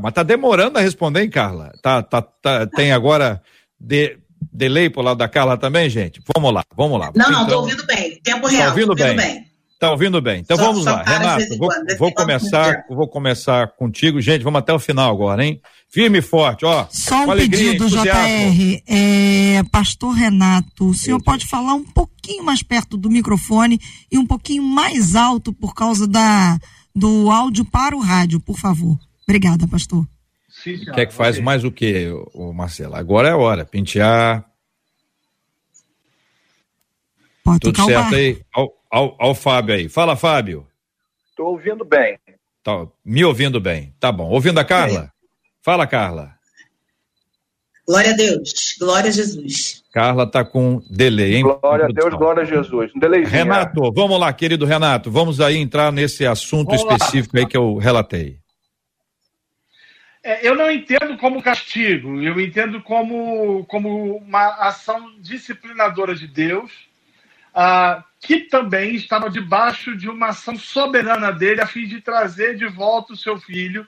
Mas tá demorando a responder, hein, Carla? Tá, tá, tá, tem agora de, delay pro lado da Carla também, gente? Vamos lá, vamos lá. Não, não, então, tô ouvindo bem. Tempo tá real. Tá ouvindo, ouvindo bem. bem. Tá ouvindo bem. Então só, vamos lá. Renato, vou, vou começar, vou começar contigo. Gente, vamos até o final agora, hein? Firme e forte, ó. Só um alegria, pedido, JR. É, Pastor Renato, o senhor pode falar um pouquinho mais perto do microfone e um pouquinho mais alto por causa da, do áudio para o rádio, por favor. Obrigada, pastor. Sim, Quer que faz mais o que, o Marcelo? Agora é a hora. Pentear. Pode Tudo certo aí? Ao, ao Fábio aí. Fala, Fábio. Estou ouvindo bem. Tá, me ouvindo bem. Tá bom. Ouvindo a Carla? Fala, Carla. Glória a Deus. Glória a Jesus. Carla tá com delay, hein? Glória a Deus, glória a Jesus. Um delayzinho. Renato, vamos lá, querido Renato. Vamos aí entrar nesse assunto vamos específico lá. aí que eu relatei. É, eu não entendo como castigo, eu entendo como, como uma ação disciplinadora de Deus ah, que também estava debaixo de uma ação soberana dele a fim de trazer de volta o seu filho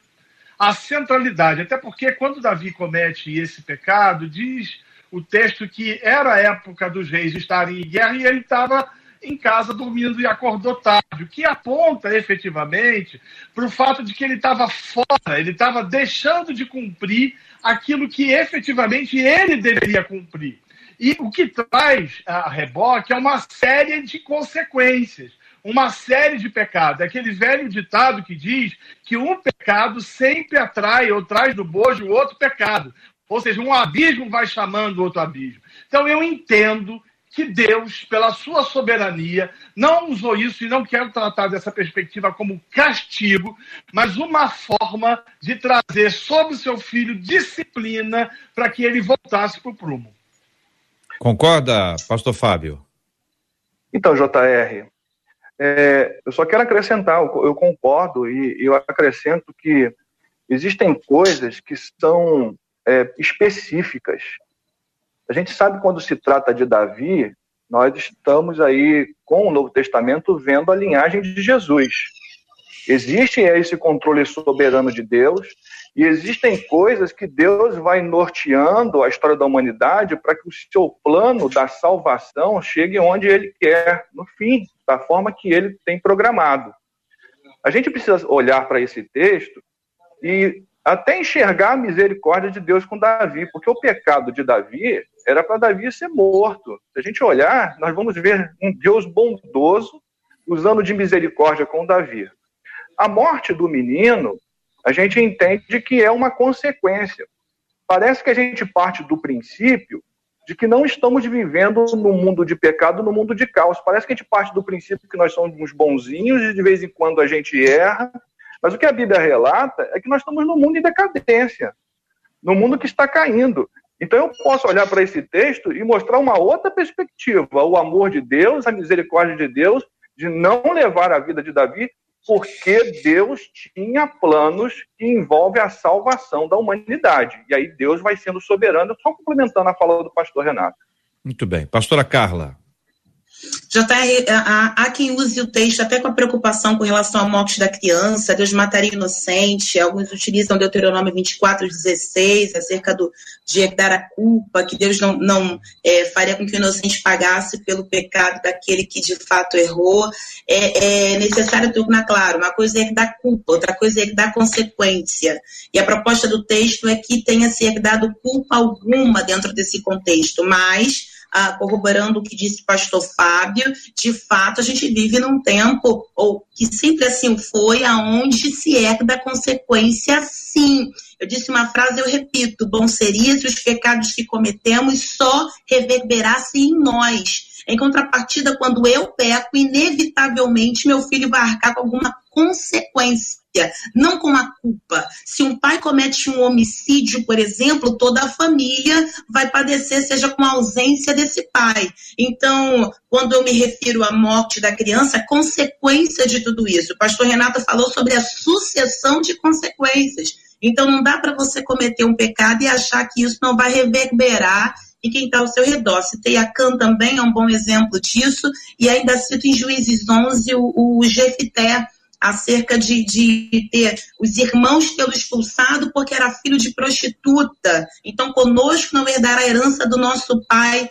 à centralidade. Até porque quando Davi comete esse pecado, diz o texto que era a época dos reis estarem em guerra e ele estava em casa dormindo e acordou tarde, o que aponta efetivamente para o fato de que ele estava fora, ele estava deixando de cumprir aquilo que efetivamente ele deveria cumprir. E o que traz a reboque é uma série de consequências, uma série de pecados. É aquele velho ditado que diz que um pecado sempre atrai ou traz do bojo outro pecado. Ou seja, um abismo vai chamando outro abismo. Então eu entendo que Deus, pela sua soberania, não usou isso e não quero tratar dessa perspectiva como castigo, mas uma forma de trazer sobre o seu filho disciplina para que ele voltasse para o prumo. Concorda, pastor Fábio? Então, JR, é, eu só quero acrescentar, eu, eu concordo e eu acrescento que existem coisas que são é, específicas a gente sabe quando se trata de Davi, nós estamos aí com o Novo Testamento vendo a linhagem de Jesus. Existe esse controle soberano de Deus e existem coisas que Deus vai norteando a história da humanidade para que o seu plano da salvação chegue onde ele quer, no fim, da forma que ele tem programado. A gente precisa olhar para esse texto e até enxergar a misericórdia de Deus com Davi, porque o pecado de Davi era para Davi ser morto. Se a gente olhar, nós vamos ver um Deus bondoso usando de misericórdia com Davi. A morte do menino, a gente entende que é uma consequência. Parece que a gente parte do princípio de que não estamos vivendo no mundo de pecado, no mundo de caos. Parece que a gente parte do princípio que nós somos bonzinhos e de vez em quando a gente erra. Mas o que a Bíblia relata é que nós estamos no mundo em decadência, no mundo que está caindo. Então eu posso olhar para esse texto e mostrar uma outra perspectiva, o amor de Deus, a misericórdia de Deus, de não levar a vida de Davi, porque Deus tinha planos que envolvem a salvação da humanidade. E aí Deus vai sendo soberano, só complementando a fala do pastor Renato. Muito bem. Pastora Carla. JR, há, há quem use o texto até com a preocupação com relação à morte da criança, Deus mataria inocente, alguns utilizam Deuteronômio 24, 16, acerca do, de herdar a culpa, que Deus não, não é, faria com que o inocente pagasse pelo pecado daquele que de fato errou. É, é necessário tornar claro, uma coisa é herdar culpa, outra coisa é herdar consequência. E a proposta do texto é que tenha se herdado culpa alguma dentro desse contexto, mas ah, corroborando o que disse o pastor Fábio, de fato a gente vive num tempo, ou que sempre assim foi, aonde se herda consequência sim. Eu disse uma frase, eu repito, bom seria se os pecados que cometemos só reverberassem em nós. Em contrapartida, quando eu peco, inevitavelmente meu filho vai arcar com alguma consequência não com a culpa. Se um pai comete um homicídio, por exemplo, toda a família vai padecer, seja com a ausência desse pai. Então, quando eu me refiro à morte da criança, consequência de tudo isso. O pastor Renato falou sobre a sucessão de consequências. Então, não dá para você cometer um pecado e achar que isso não vai reverberar e quem está ao seu redor. Citei a Can também, é um bom exemplo disso, e ainda cito em Juízes 11 o, o Jefité, acerca de, de ter os irmãos tê-lo expulsado porque era filho de prostituta. Então, conosco não herdará a herança do nosso pai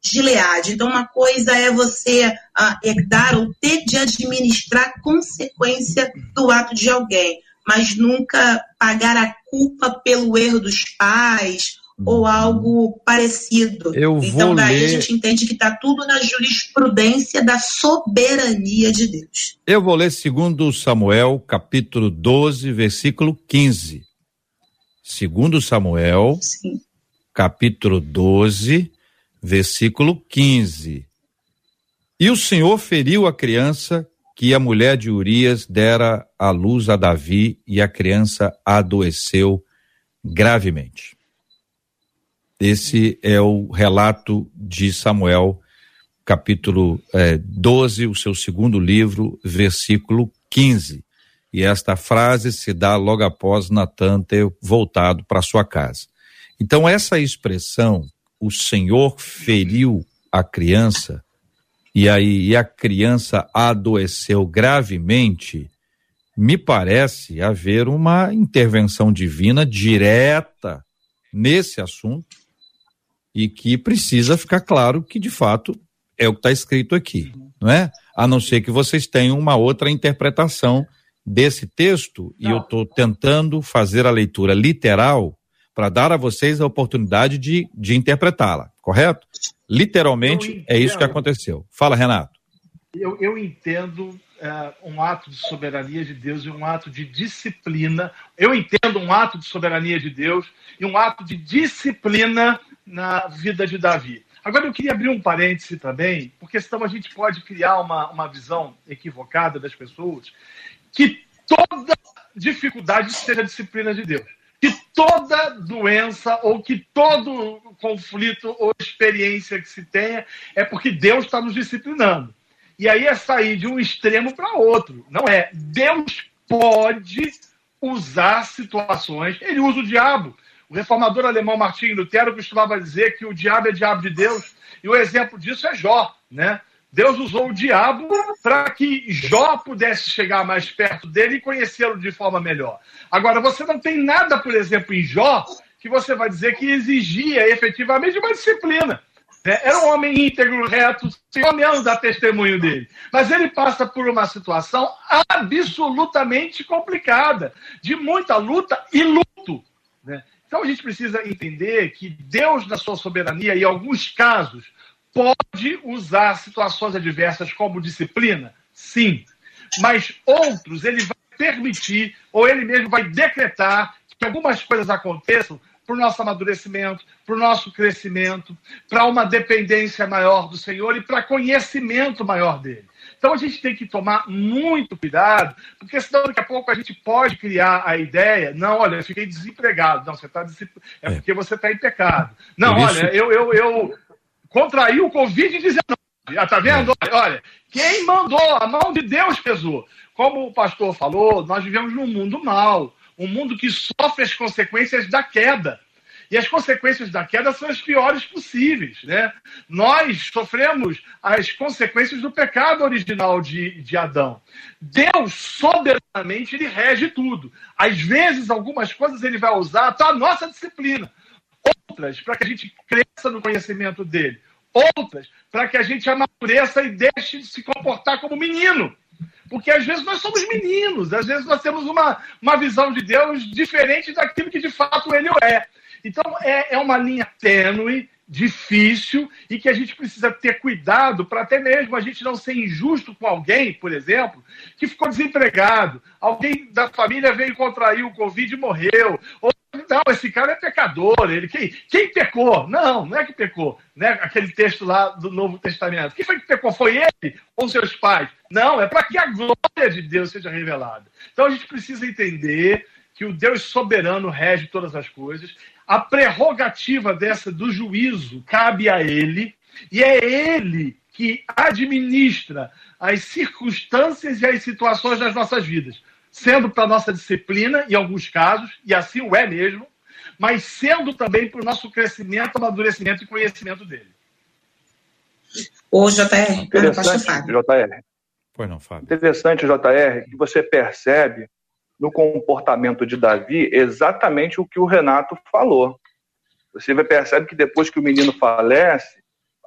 Gileade. Então, uma coisa é você uh, herdar ou ter de administrar consequência do ato de alguém, mas nunca pagar a culpa pelo erro dos pais ou algo parecido. Eu então, daí ler... a gente entende que está tudo na jurisprudência da soberania de Deus. Eu vou ler segundo Samuel, capítulo 12, versículo 15. Segundo Samuel, Sim. capítulo 12, versículo 15. E o Senhor feriu a criança que a mulher de Urias dera à luz a Davi e a criança adoeceu gravemente. Esse é o relato de Samuel, capítulo é, 12, o seu segundo livro, versículo 15. E esta frase se dá logo após Natan ter voltado para sua casa. Então, essa expressão, o Senhor feriu a criança, e aí e a criança adoeceu gravemente, me parece haver uma intervenção divina direta nesse assunto e que precisa ficar claro que de fato é o que está escrito aqui, não é? A não ser que vocês tenham uma outra interpretação desse texto, não. e eu estou tentando fazer a leitura literal para dar a vocês a oportunidade de, de interpretá-la, correto? Literalmente é isso que aconteceu. Fala, Renato. Eu, eu entendo é, um ato de soberania de Deus e um ato de disciplina. Eu entendo um ato de soberania de Deus e um ato de disciplina na vida de Davi. Agora eu queria abrir um parêntese também, porque senão a gente pode criar uma, uma visão equivocada das pessoas que toda dificuldade seja disciplina de Deus. Que toda doença ou que todo conflito ou experiência que se tenha é porque Deus está nos disciplinando. E aí é sair de um extremo para outro. Não é. Deus pode usar situações. Ele usa o diabo. O reformador alemão Martinho Lutero costumava dizer que o diabo é diabo de Deus. E o exemplo disso é Jó, né? Deus usou o diabo para que Jó pudesse chegar mais perto dele e conhecê-lo de forma melhor. Agora, você não tem nada, por exemplo, em Jó, que você vai dizer que exigia efetivamente uma disciplina. Né? Era um homem íntegro, reto, pelo menos a testemunho dele. Mas ele passa por uma situação absolutamente complicada, de muita luta e luto. Né? Então a gente precisa entender que Deus, na sua soberania, em alguns casos, pode usar situações adversas como disciplina? Sim. Mas outros, ele vai permitir, ou ele mesmo vai decretar, que algumas coisas aconteçam para o nosso amadurecimento, para o nosso crescimento, para uma dependência maior do Senhor e para conhecimento maior dele. Então a gente tem que tomar muito cuidado, porque senão daqui a pouco a gente pode criar a ideia, não, olha, eu fiquei desempregado. Não, você está é porque você está em pecado. Não, olha, eu, eu, eu contraí o Covid-19. Ah, tá vendo? É. Olha, quem mandou? A mão de Deus pesou. Como o pastor falou, nós vivemos num mundo mau, um mundo que sofre as consequências da queda. E as consequências da queda são as piores possíveis. Né? Nós sofremos as consequências do pecado original de, de Adão. Deus, soberanamente, ele rege tudo. Às vezes, algumas coisas ele vai usar para a nossa disciplina. Outras, para que a gente cresça no conhecimento dele. Outras, para que a gente amadureça e deixe de se comportar como menino. Porque às vezes nós somos meninos, às vezes nós temos uma, uma visão de Deus diferente daquilo que de fato ele é. Então é, é uma linha tênue, difícil e que a gente precisa ter cuidado para até mesmo a gente não ser injusto com alguém, por exemplo, que ficou desempregado, alguém da família veio contrair o Covid e morreu, ou não, esse cara é pecador. Ele, quem, quem pecou? Não, não é que pecou. Né? Aquele texto lá do Novo Testamento. Quem foi que pecou? Foi ele ou seus pais? Não, é para que a glória de Deus seja revelada. Então a gente precisa entender que o Deus soberano rege todas as coisas. A prerrogativa dessa do juízo cabe a ele, e é ele que administra as circunstâncias e as situações das nossas vidas sendo para nossa disciplina, em alguns casos, e assim o é mesmo, mas sendo também para o nosso crescimento, amadurecimento e conhecimento dele. Ô, JR, interessante, JR. Pois não, Fábio. Interessante, JR, que você percebe no comportamento de Davi exatamente o que o Renato falou. Você percebe que depois que o menino falece,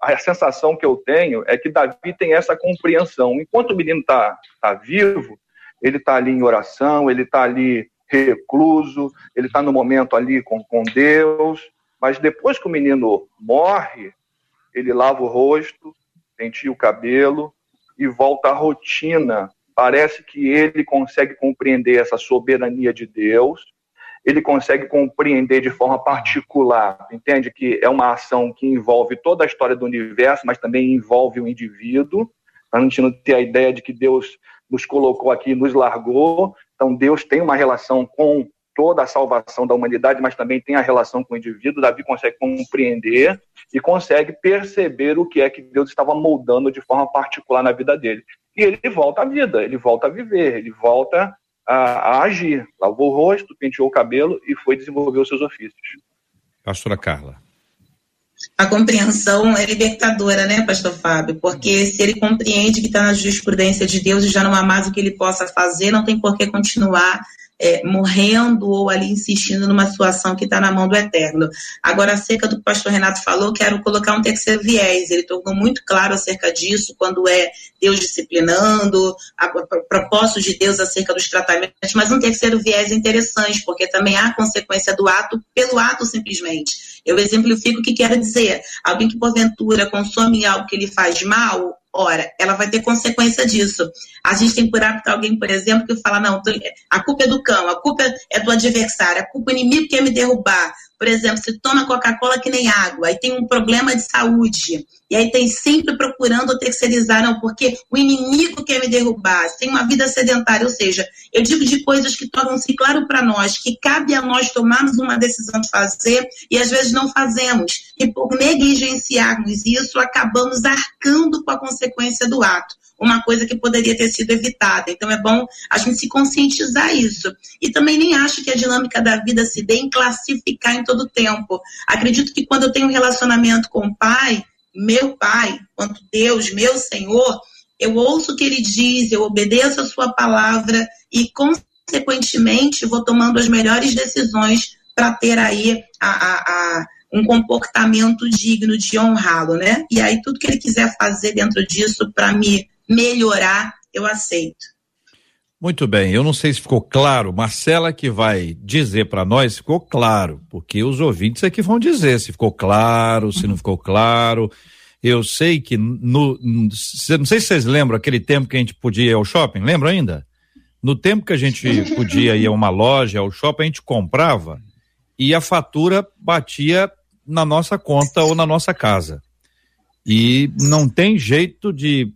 a sensação que eu tenho é que Davi tem essa compreensão. Enquanto o menino está tá vivo, ele está ali em oração, ele está ali recluso, ele está no momento ali com, com Deus, mas depois que o menino morre, ele lava o rosto, penteia o cabelo e volta à rotina. Parece que ele consegue compreender essa soberania de Deus, ele consegue compreender de forma particular, entende que é uma ação que envolve toda a história do universo, mas também envolve o indivíduo, para a gente não ter a ideia de que Deus nos colocou aqui, nos largou. Então, Deus tem uma relação com toda a salvação da humanidade, mas também tem a relação com o indivíduo. Davi consegue compreender e consegue perceber o que é que Deus estava moldando de forma particular na vida dele. E ele volta à vida, ele volta a viver, ele volta a, a agir. Lavou o rosto, penteou o cabelo e foi desenvolver os seus ofícios. Pastora Carla a compreensão é libertadora, né, pastor Fábio? Porque se ele compreende que está na jurisprudência de Deus e já não há mais o que ele possa fazer, não tem por que continuar é, morrendo ou ali insistindo numa situação que está na mão do Eterno. Agora, acerca do que o pastor Renato falou, quero colocar um terceiro viés. Ele tornou muito claro acerca disso, quando é Deus disciplinando, o propósito de Deus acerca dos tratamentos, mas um terceiro viés interessante, porque também há consequência do ato pelo ato simplesmente. Eu exemplifico o que quero dizer. Alguém que porventura consome algo que lhe faz mal, ora, ela vai ter consequência disso. A gente tem por hábito alguém, por exemplo, que fala: não, a culpa é do cão, a culpa é do adversário, a culpa é do inimigo que quer me derrubar. Por exemplo, se toma Coca-Cola que nem água, aí tem um problema de saúde. E aí tem sempre procurando terceirizar, não, porque o inimigo quer me derrubar, tem uma vida sedentária. Ou seja, eu digo de coisas que tornam-se claro para nós, que cabe a nós tomarmos uma decisão de fazer e às vezes não fazemos. E por negligenciarmos isso, acabamos arcando com a consequência do ato uma coisa que poderia ter sido evitada. Então é bom a gente se conscientizar isso. E também nem acho que a dinâmica da vida se dê em classificar em todo tempo. Acredito que quando eu tenho um relacionamento com o pai, meu pai, quanto Deus, meu Senhor, eu ouço o que ele diz, eu obedeço a sua palavra e, consequentemente, vou tomando as melhores decisões para ter aí a, a, a um comportamento digno de honrá-lo, né? E aí tudo que ele quiser fazer dentro disso para me melhorar, eu aceito. Muito bem, eu não sei se ficou claro, Marcela que vai dizer para nós, ficou claro, porque os ouvintes é que vão dizer se ficou claro, se não ficou claro. Eu sei que no, não sei se vocês lembram aquele tempo que a gente podia ir ao shopping, lembra ainda? No tempo que a gente podia ir a uma loja, ao shopping, a gente comprava e a fatura batia na nossa conta ou na nossa casa. E não tem jeito de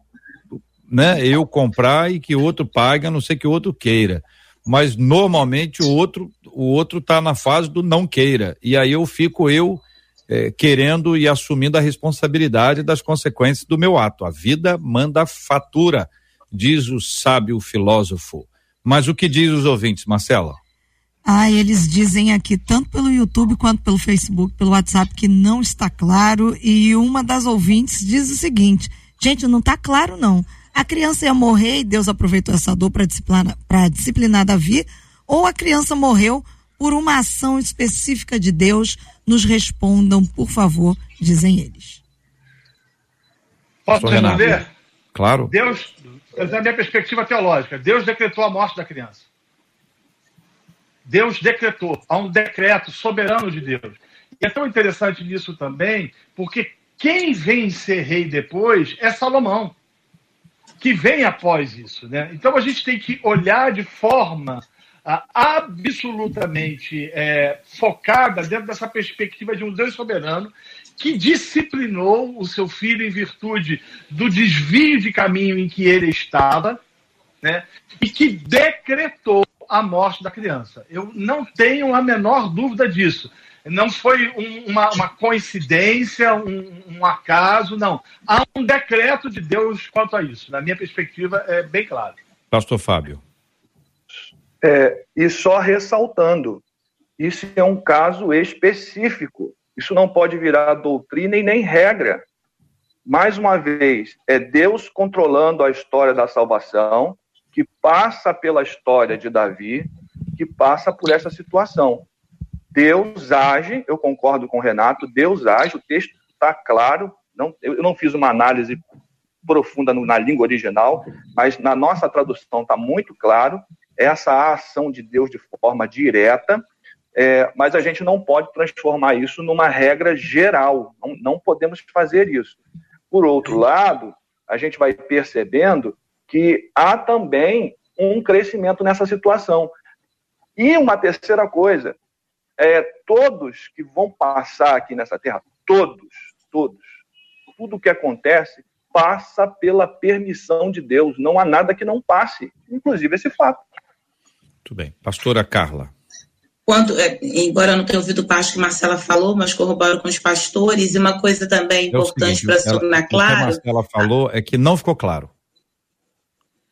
né, eu comprar e que o outro pague, a não ser que o outro queira. Mas normalmente o outro o outro está na fase do não queira. E aí eu fico eu é, querendo e assumindo a responsabilidade das consequências do meu ato. A vida manda fatura, diz o sábio filósofo. Mas o que diz os ouvintes, Marcela? Ah, eles dizem aqui, tanto pelo YouTube quanto pelo Facebook, pelo WhatsApp, que não está claro. E uma das ouvintes diz o seguinte: gente, não está claro, não a criança ia morrer e Deus aproveitou essa dor para disciplinar, disciplinar Davi, ou a criança morreu por uma ação específica de Deus? Nos respondam, por favor, dizem eles. Posso responder? Claro. Deus, da minha perspectiva teológica, Deus decretou a morte da criança. Deus decretou, há um decreto soberano de Deus. E é tão interessante nisso também, porque quem vem ser rei depois é Salomão que vem após isso. Né? Então a gente tem que olhar de forma ah, absolutamente é, focada dentro dessa perspectiva de um Deus soberano que disciplinou o seu filho em virtude do desvio de caminho em que ele estava, né? e que decretou a morte da criança. Eu não tenho a menor dúvida disso não foi um, uma, uma, coincidência, um, um, acaso, não. Há um decreto de Deus quanto a isso. Na minha perspectiva, é bem claro. Pastor Fábio. É, e só ressaltando, isso é um caso específico. Isso não pode virar doutrina e nem regra. Mais uma vez, é Deus controlando a história da salvação, que passa pela história de Davi, que passa por essa situação. Deus age, eu concordo com o Renato, Deus age, o texto está claro, não, eu não fiz uma análise profunda na língua original, mas na nossa tradução está muito claro essa ação de Deus de forma direta, é, mas a gente não pode transformar isso numa regra geral, não, não podemos fazer isso. Por outro lado, a gente vai percebendo que há também um crescimento nessa situação. E uma terceira coisa, é, todos que vão passar aqui nessa terra, todos, todos, tudo que acontece passa pela permissão de Deus. Não há nada que não passe, inclusive esse fato. Muito bem. Pastora Carla. Quando, é, embora eu não tenha ouvido parte que Marcela falou, mas corroboro com os pastores, e uma coisa também é importante para se tornar claro. O que a Marcela falou é que não ficou claro.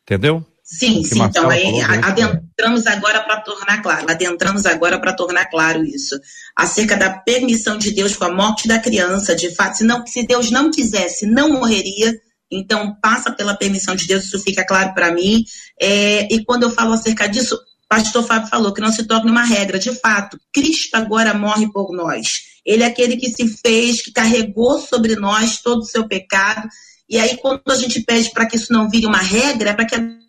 Entendeu? Sim, sim. Então, aí, adentramos agora para tornar claro, adentramos agora para tornar claro isso. Acerca da permissão de Deus com a morte da criança, de fato, se, não, se Deus não quisesse, não morreria. Então, passa pela permissão de Deus, isso fica claro para mim. É, e quando eu falo acerca disso, pastor Fábio falou, que não se torne uma regra. De fato, Cristo agora morre por nós. Ele é aquele que se fez, que carregou sobre nós todo o seu pecado. E aí, quando a gente pede para que isso não vire uma regra, é para que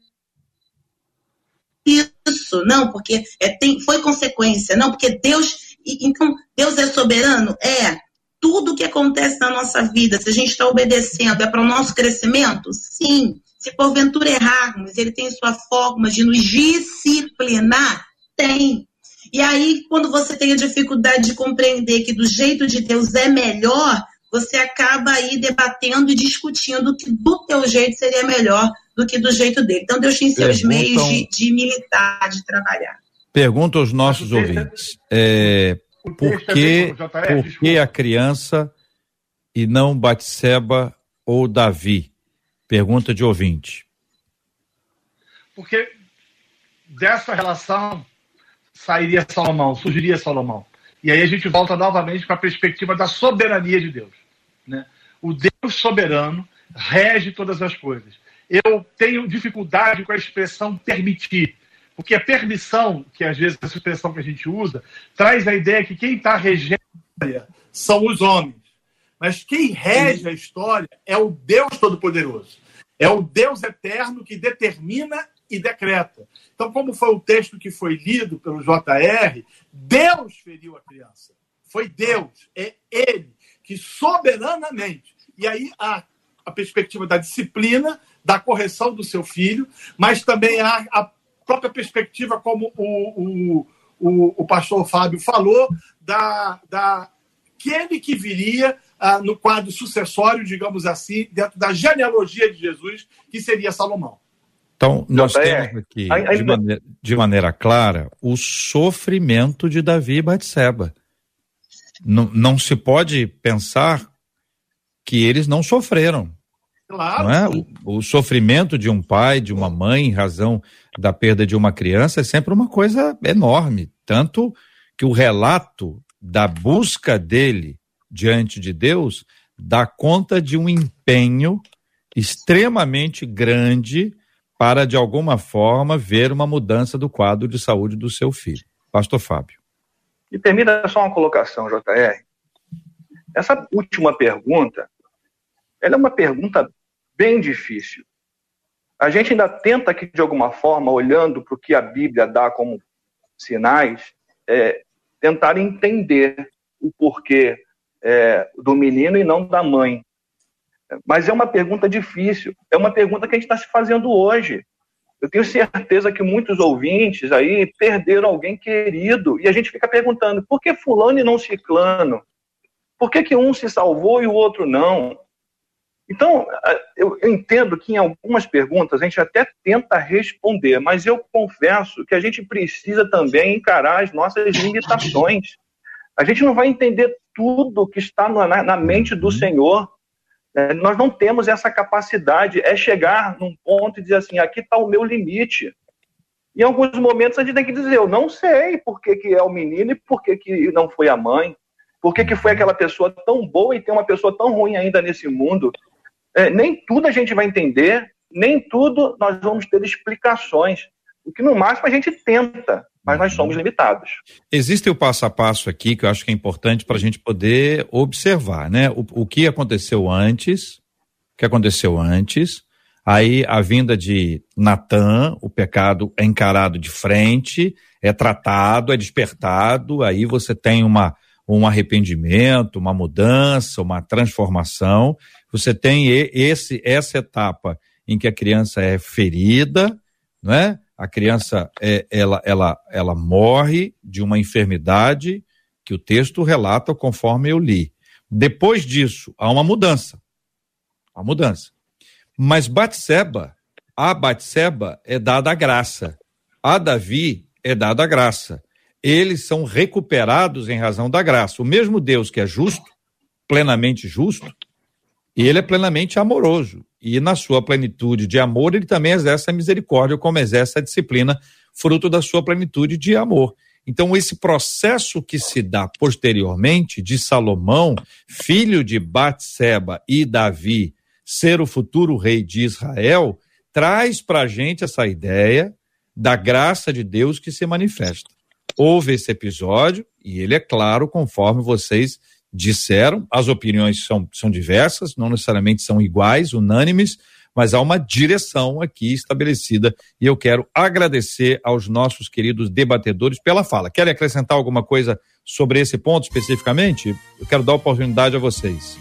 isso, não, porque é, tem, foi consequência, não, porque Deus. Então, Deus é soberano? É. Tudo que acontece na nossa vida, se a gente está obedecendo, é para o nosso crescimento? Sim. Se porventura errarmos, ele tem sua forma de nos disciplinar? Tem. E aí, quando você tem a dificuldade de compreender que do jeito de Deus é melhor, você acaba aí debatendo e discutindo que do teu jeito seria melhor do que do jeito dele. Então, Deus tem seus Perguntam... meios de, de militar, de trabalhar. Pergunta aos nossos ouvintes. É, por que, por que a criança e não Batseba ou Davi? Pergunta de ouvinte. Porque dessa relação sairia Salomão, surgiria Salomão. E aí a gente volta novamente para a perspectiva da soberania de Deus. Né? O Deus soberano rege todas as coisas. Eu tenho dificuldade com a expressão permitir, porque a permissão, que às vezes essa expressão que a gente usa, traz a ideia que quem está regendo são os homens. Mas quem rege a história é o Deus Todo-Poderoso. É o Deus eterno que determina e decreta. Então, como foi o texto que foi lido pelo JR, Deus feriu a criança. Foi Deus, é Ele que soberanamente. E aí a, a perspectiva da disciplina, da correção do seu filho, mas também a, a própria perspectiva, como o, o, o, o pastor Fábio falou, da, da aquele que viria ah, no quadro sucessório, digamos assim, dentro da genealogia de Jesus, que seria Salomão. Então, nós é. temos aqui, de maneira, de maneira, clara, o sofrimento de Davi e Batseba. Não, não se pode pensar que eles não sofreram. Claro. Não é? o, o, sofrimento de um pai, de uma mãe, em razão da perda de uma criança, é sempre uma coisa enorme. Tanto que o relato da busca dele diante de Deus dá conta de um empenho extremamente grande para, de alguma forma, ver uma mudança do quadro de saúde do seu filho. Pastor Fábio. E permita só uma colocação, JR. Essa última pergunta, ela é uma pergunta bem difícil. A gente ainda tenta aqui, de alguma forma, olhando para o que a Bíblia dá como sinais, é, tentar entender o porquê é, do menino e não da mãe. Mas é uma pergunta difícil, é uma pergunta que a gente está se fazendo hoje. Eu tenho certeza que muitos ouvintes aí perderam alguém querido e a gente fica perguntando por que fulano e não ciclano? Por que, que um se salvou e o outro não? Então, eu, eu, entendo que em algumas perguntas a gente até tenta responder, mas eu confesso que a gente precisa também encarar as nossas limitações. A gente não vai entender tudo que está na, na mente do uhum. Senhor. É, nós não temos essa capacidade, é chegar num ponto e dizer assim, aqui está o meu limite. Em alguns momentos a gente tem que dizer, eu não sei por que, que é o menino e por que, que não foi a mãe. Por que, que foi aquela pessoa tão boa e tem uma pessoa tão ruim ainda nesse mundo? É, nem tudo a gente vai entender, nem tudo nós vamos ter explicações. O que no máximo a gente tenta, mas nós somos limitados. Existe o passo a passo aqui que eu acho que é importante para a gente poder observar, né? O, o que aconteceu antes, o que aconteceu antes, aí a vinda de Natan, o pecado é encarado de frente, é tratado, é despertado, aí você tem uma um arrependimento, uma mudança, uma transformação. Você tem esse essa etapa em que a criança é ferida, não é? a criança é, ela, ela, ela morre de uma enfermidade que o texto relata conforme eu li. Depois disso, há uma mudança. Há uma mudança. Mas Batseba, a Batseba é dada a graça. A Davi é dada a graça. Eles são recuperados em razão da graça. O mesmo Deus que é justo, plenamente justo, ele é plenamente amoroso e na sua plenitude de amor, ele também exerce a misericórdia, como exerce a disciplina, fruto da sua plenitude de amor. Então, esse processo que se dá posteriormente de Salomão, filho de Batseba e Davi, ser o futuro rei de Israel, traz para a gente essa ideia da graça de Deus que se manifesta. Houve esse episódio, e ele é claro, conforme vocês disseram, as opiniões são, são diversas, não necessariamente são iguais, unânimes, mas há uma direção aqui estabelecida e eu quero agradecer aos nossos queridos debatedores pela fala. Querem acrescentar alguma coisa sobre esse ponto especificamente? Eu quero dar oportunidade a vocês.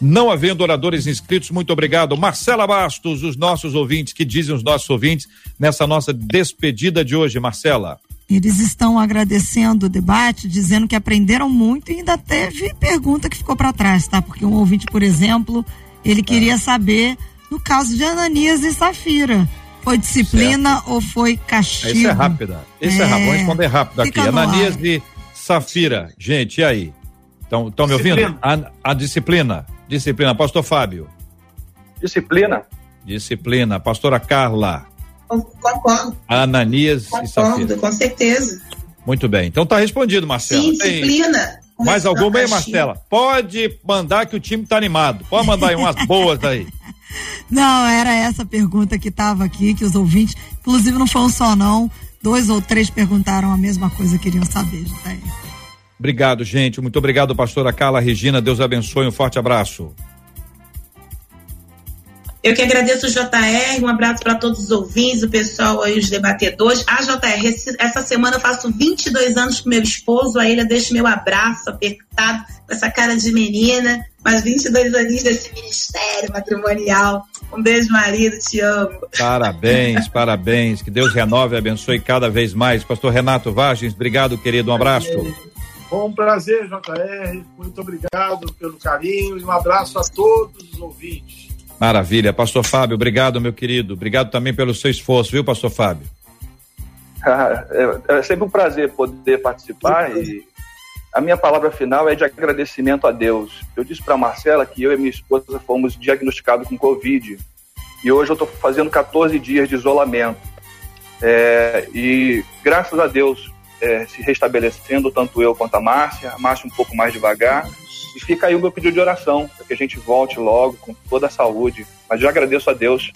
Não havendo oradores inscritos, muito obrigado. Marcela Bastos, os nossos ouvintes, que dizem os nossos ouvintes nessa nossa despedida de hoje, Marcela. Eles estão agradecendo o debate, dizendo que aprenderam muito e ainda teve pergunta que ficou para trás, tá? Porque um ouvinte, por exemplo, ele queria saber no caso de Ananias e Safira. Foi disciplina certo. ou foi castigo? Esse é rápida. Esse é, é rápido. Vamos responder rápido aqui. Ananias e Safira. Gente, e aí? Estão me ouvindo? A, a, disciplina. Disciplina. Pastor Fábio. Disciplina. Disciplina. Pastora Carla. Concordo. Ananias Concordo, e Safira. com certeza. Muito bem. Então tá respondido, Marcelo. Sim, disciplina. Tem mais alguma aí, Marcela? Pode mandar que o time tá animado. Pode mandar aí umas boas aí. Não, era essa pergunta que estava aqui, que os ouvintes, inclusive não foi um só não, dois ou três perguntaram a mesma coisa, queriam saber, Jutaí. Obrigado, gente. Muito obrigado, pastora Carla Regina. Deus abençoe. Um forte abraço. Eu que agradeço o JR, um abraço para todos os ouvintes, o pessoal aí, os debatedores. A ah, JR, essa semana eu faço 22 anos com meu esposo, a ele deixo meu abraço apertado, com essa cara de menina, mas 22 anos desse ministério matrimonial. Um beijo, marido, te amo. Parabéns, parabéns. Que Deus renove e abençoe cada vez mais. Pastor Renato Vargens, obrigado, querido. Um abraço. Bom um prazer, JR. Muito obrigado pelo carinho e um abraço a todos os ouvintes. Maravilha. Pastor Fábio, obrigado, meu querido. Obrigado também pelo seu esforço, viu, Pastor Fábio? é, é sempre um prazer poder participar e a minha palavra final é de agradecimento a Deus. Eu disse para Marcela que eu e minha esposa fomos diagnosticados com Covid e hoje eu estou fazendo 14 dias de isolamento. É, e graças a Deus é, se restabelecendo, tanto eu quanto a Márcia, a Márcia um pouco mais devagar, e fica aí o meu pedido de oração, para que a gente volte logo com toda a saúde. Mas eu agradeço a Deus,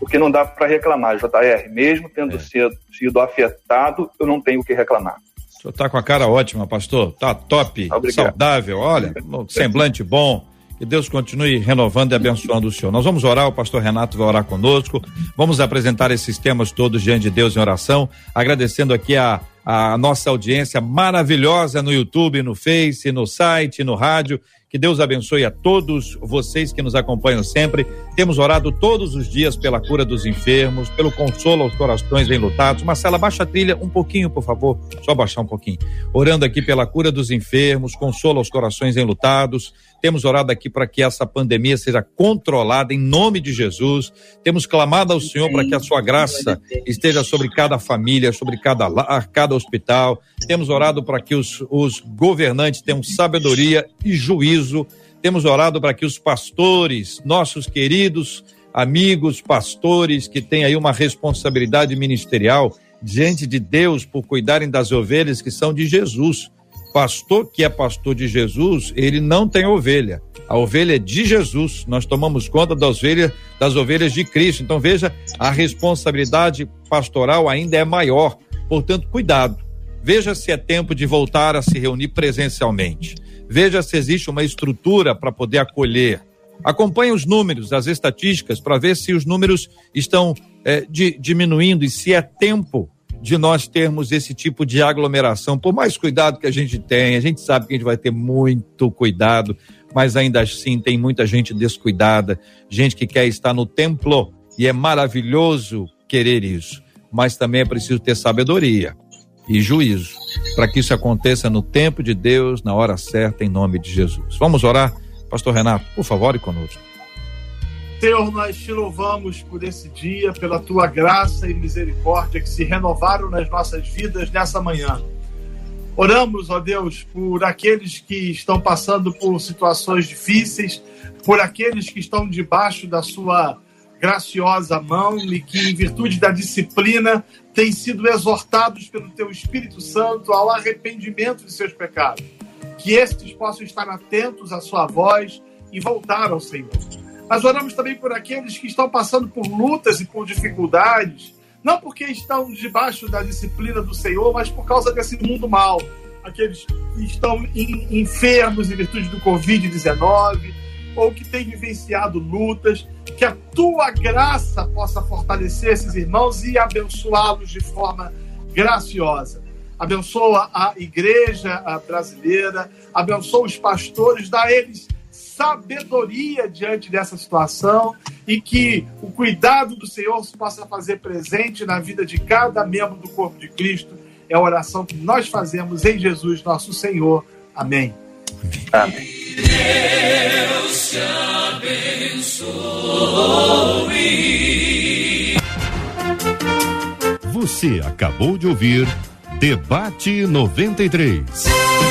porque não dá para reclamar, JR. Mesmo tendo é. sido, sido afetado, eu não tenho o que reclamar. O senhor está com a cara ótima, pastor. Tá top, Obrigado. saudável, olha, semblante bom. Que Deus continue renovando e abençoando o senhor. Nós vamos orar, o pastor Renato vai orar conosco. Vamos apresentar esses temas todos diante de Deus em oração, agradecendo aqui a a nossa audiência maravilhosa no YouTube, no Face, no site, no rádio. Que Deus abençoe a todos vocês que nos acompanham sempre. Temos orado todos os dias pela cura dos enfermos, pelo consolo aos corações enlutados. Marcela, baixa a trilha um pouquinho, por favor. Só baixar um pouquinho. Orando aqui pela cura dos enfermos, consolo aos corações enlutados temos orado aqui para que essa pandemia seja controlada em nome de Jesus. Temos clamado ao Senhor para que a sua graça esteja sobre cada família, sobre cada lar, cada hospital. Temos orado para que os, os governantes tenham sabedoria e juízo. Temos orado para que os pastores, nossos queridos amigos pastores que têm aí uma responsabilidade ministerial diante de Deus por cuidarem das ovelhas que são de Jesus pastor que é pastor de Jesus, ele não tem ovelha. A ovelha é de Jesus. Nós tomamos conta das ovelhas, das ovelhas de Cristo. Então veja, a responsabilidade pastoral ainda é maior. Portanto, cuidado. Veja se é tempo de voltar a se reunir presencialmente. Veja se existe uma estrutura para poder acolher. Acompanhe os números, as estatísticas, para ver se os números estão é, de, diminuindo e se é tempo de nós termos esse tipo de aglomeração. Por mais cuidado que a gente tem, a gente sabe que a gente vai ter muito cuidado, mas ainda assim tem muita gente descuidada, gente que quer estar no templo e é maravilhoso querer isso, mas também é preciso ter sabedoria e juízo para que isso aconteça no tempo de Deus, na hora certa, em nome de Jesus. Vamos orar? Pastor Renato, por favor, e conosco. Senhor, nós te louvamos por esse dia, pela tua graça e misericórdia que se renovaram nas nossas vidas nessa manhã. Oramos, ó Deus, por aqueles que estão passando por situações difíceis, por aqueles que estão debaixo da sua graciosa mão e que, em virtude da disciplina, têm sido exortados pelo teu Espírito Santo ao arrependimento de seus pecados. Que estes possam estar atentos à sua voz e voltar ao Senhor. Mas oramos também por aqueles que estão passando por lutas e por dificuldades, não porque estão debaixo da disciplina do Senhor, mas por causa desse mundo mal. Aqueles que estão em, enfermos em virtude do Covid-19, ou que têm vivenciado lutas, que a tua graça possa fortalecer esses irmãos e abençoá-los de forma graciosa. Abençoa a igreja brasileira, abençoa os pastores, dá a eles sabedoria diante dessa situação e que o cuidado do Senhor se possa fazer presente na vida de cada membro do corpo de Cristo. É a oração que nós fazemos em Jesus, nosso Senhor. Amém. Amém. Deus te abençoe. Você acabou de ouvir Debate 93.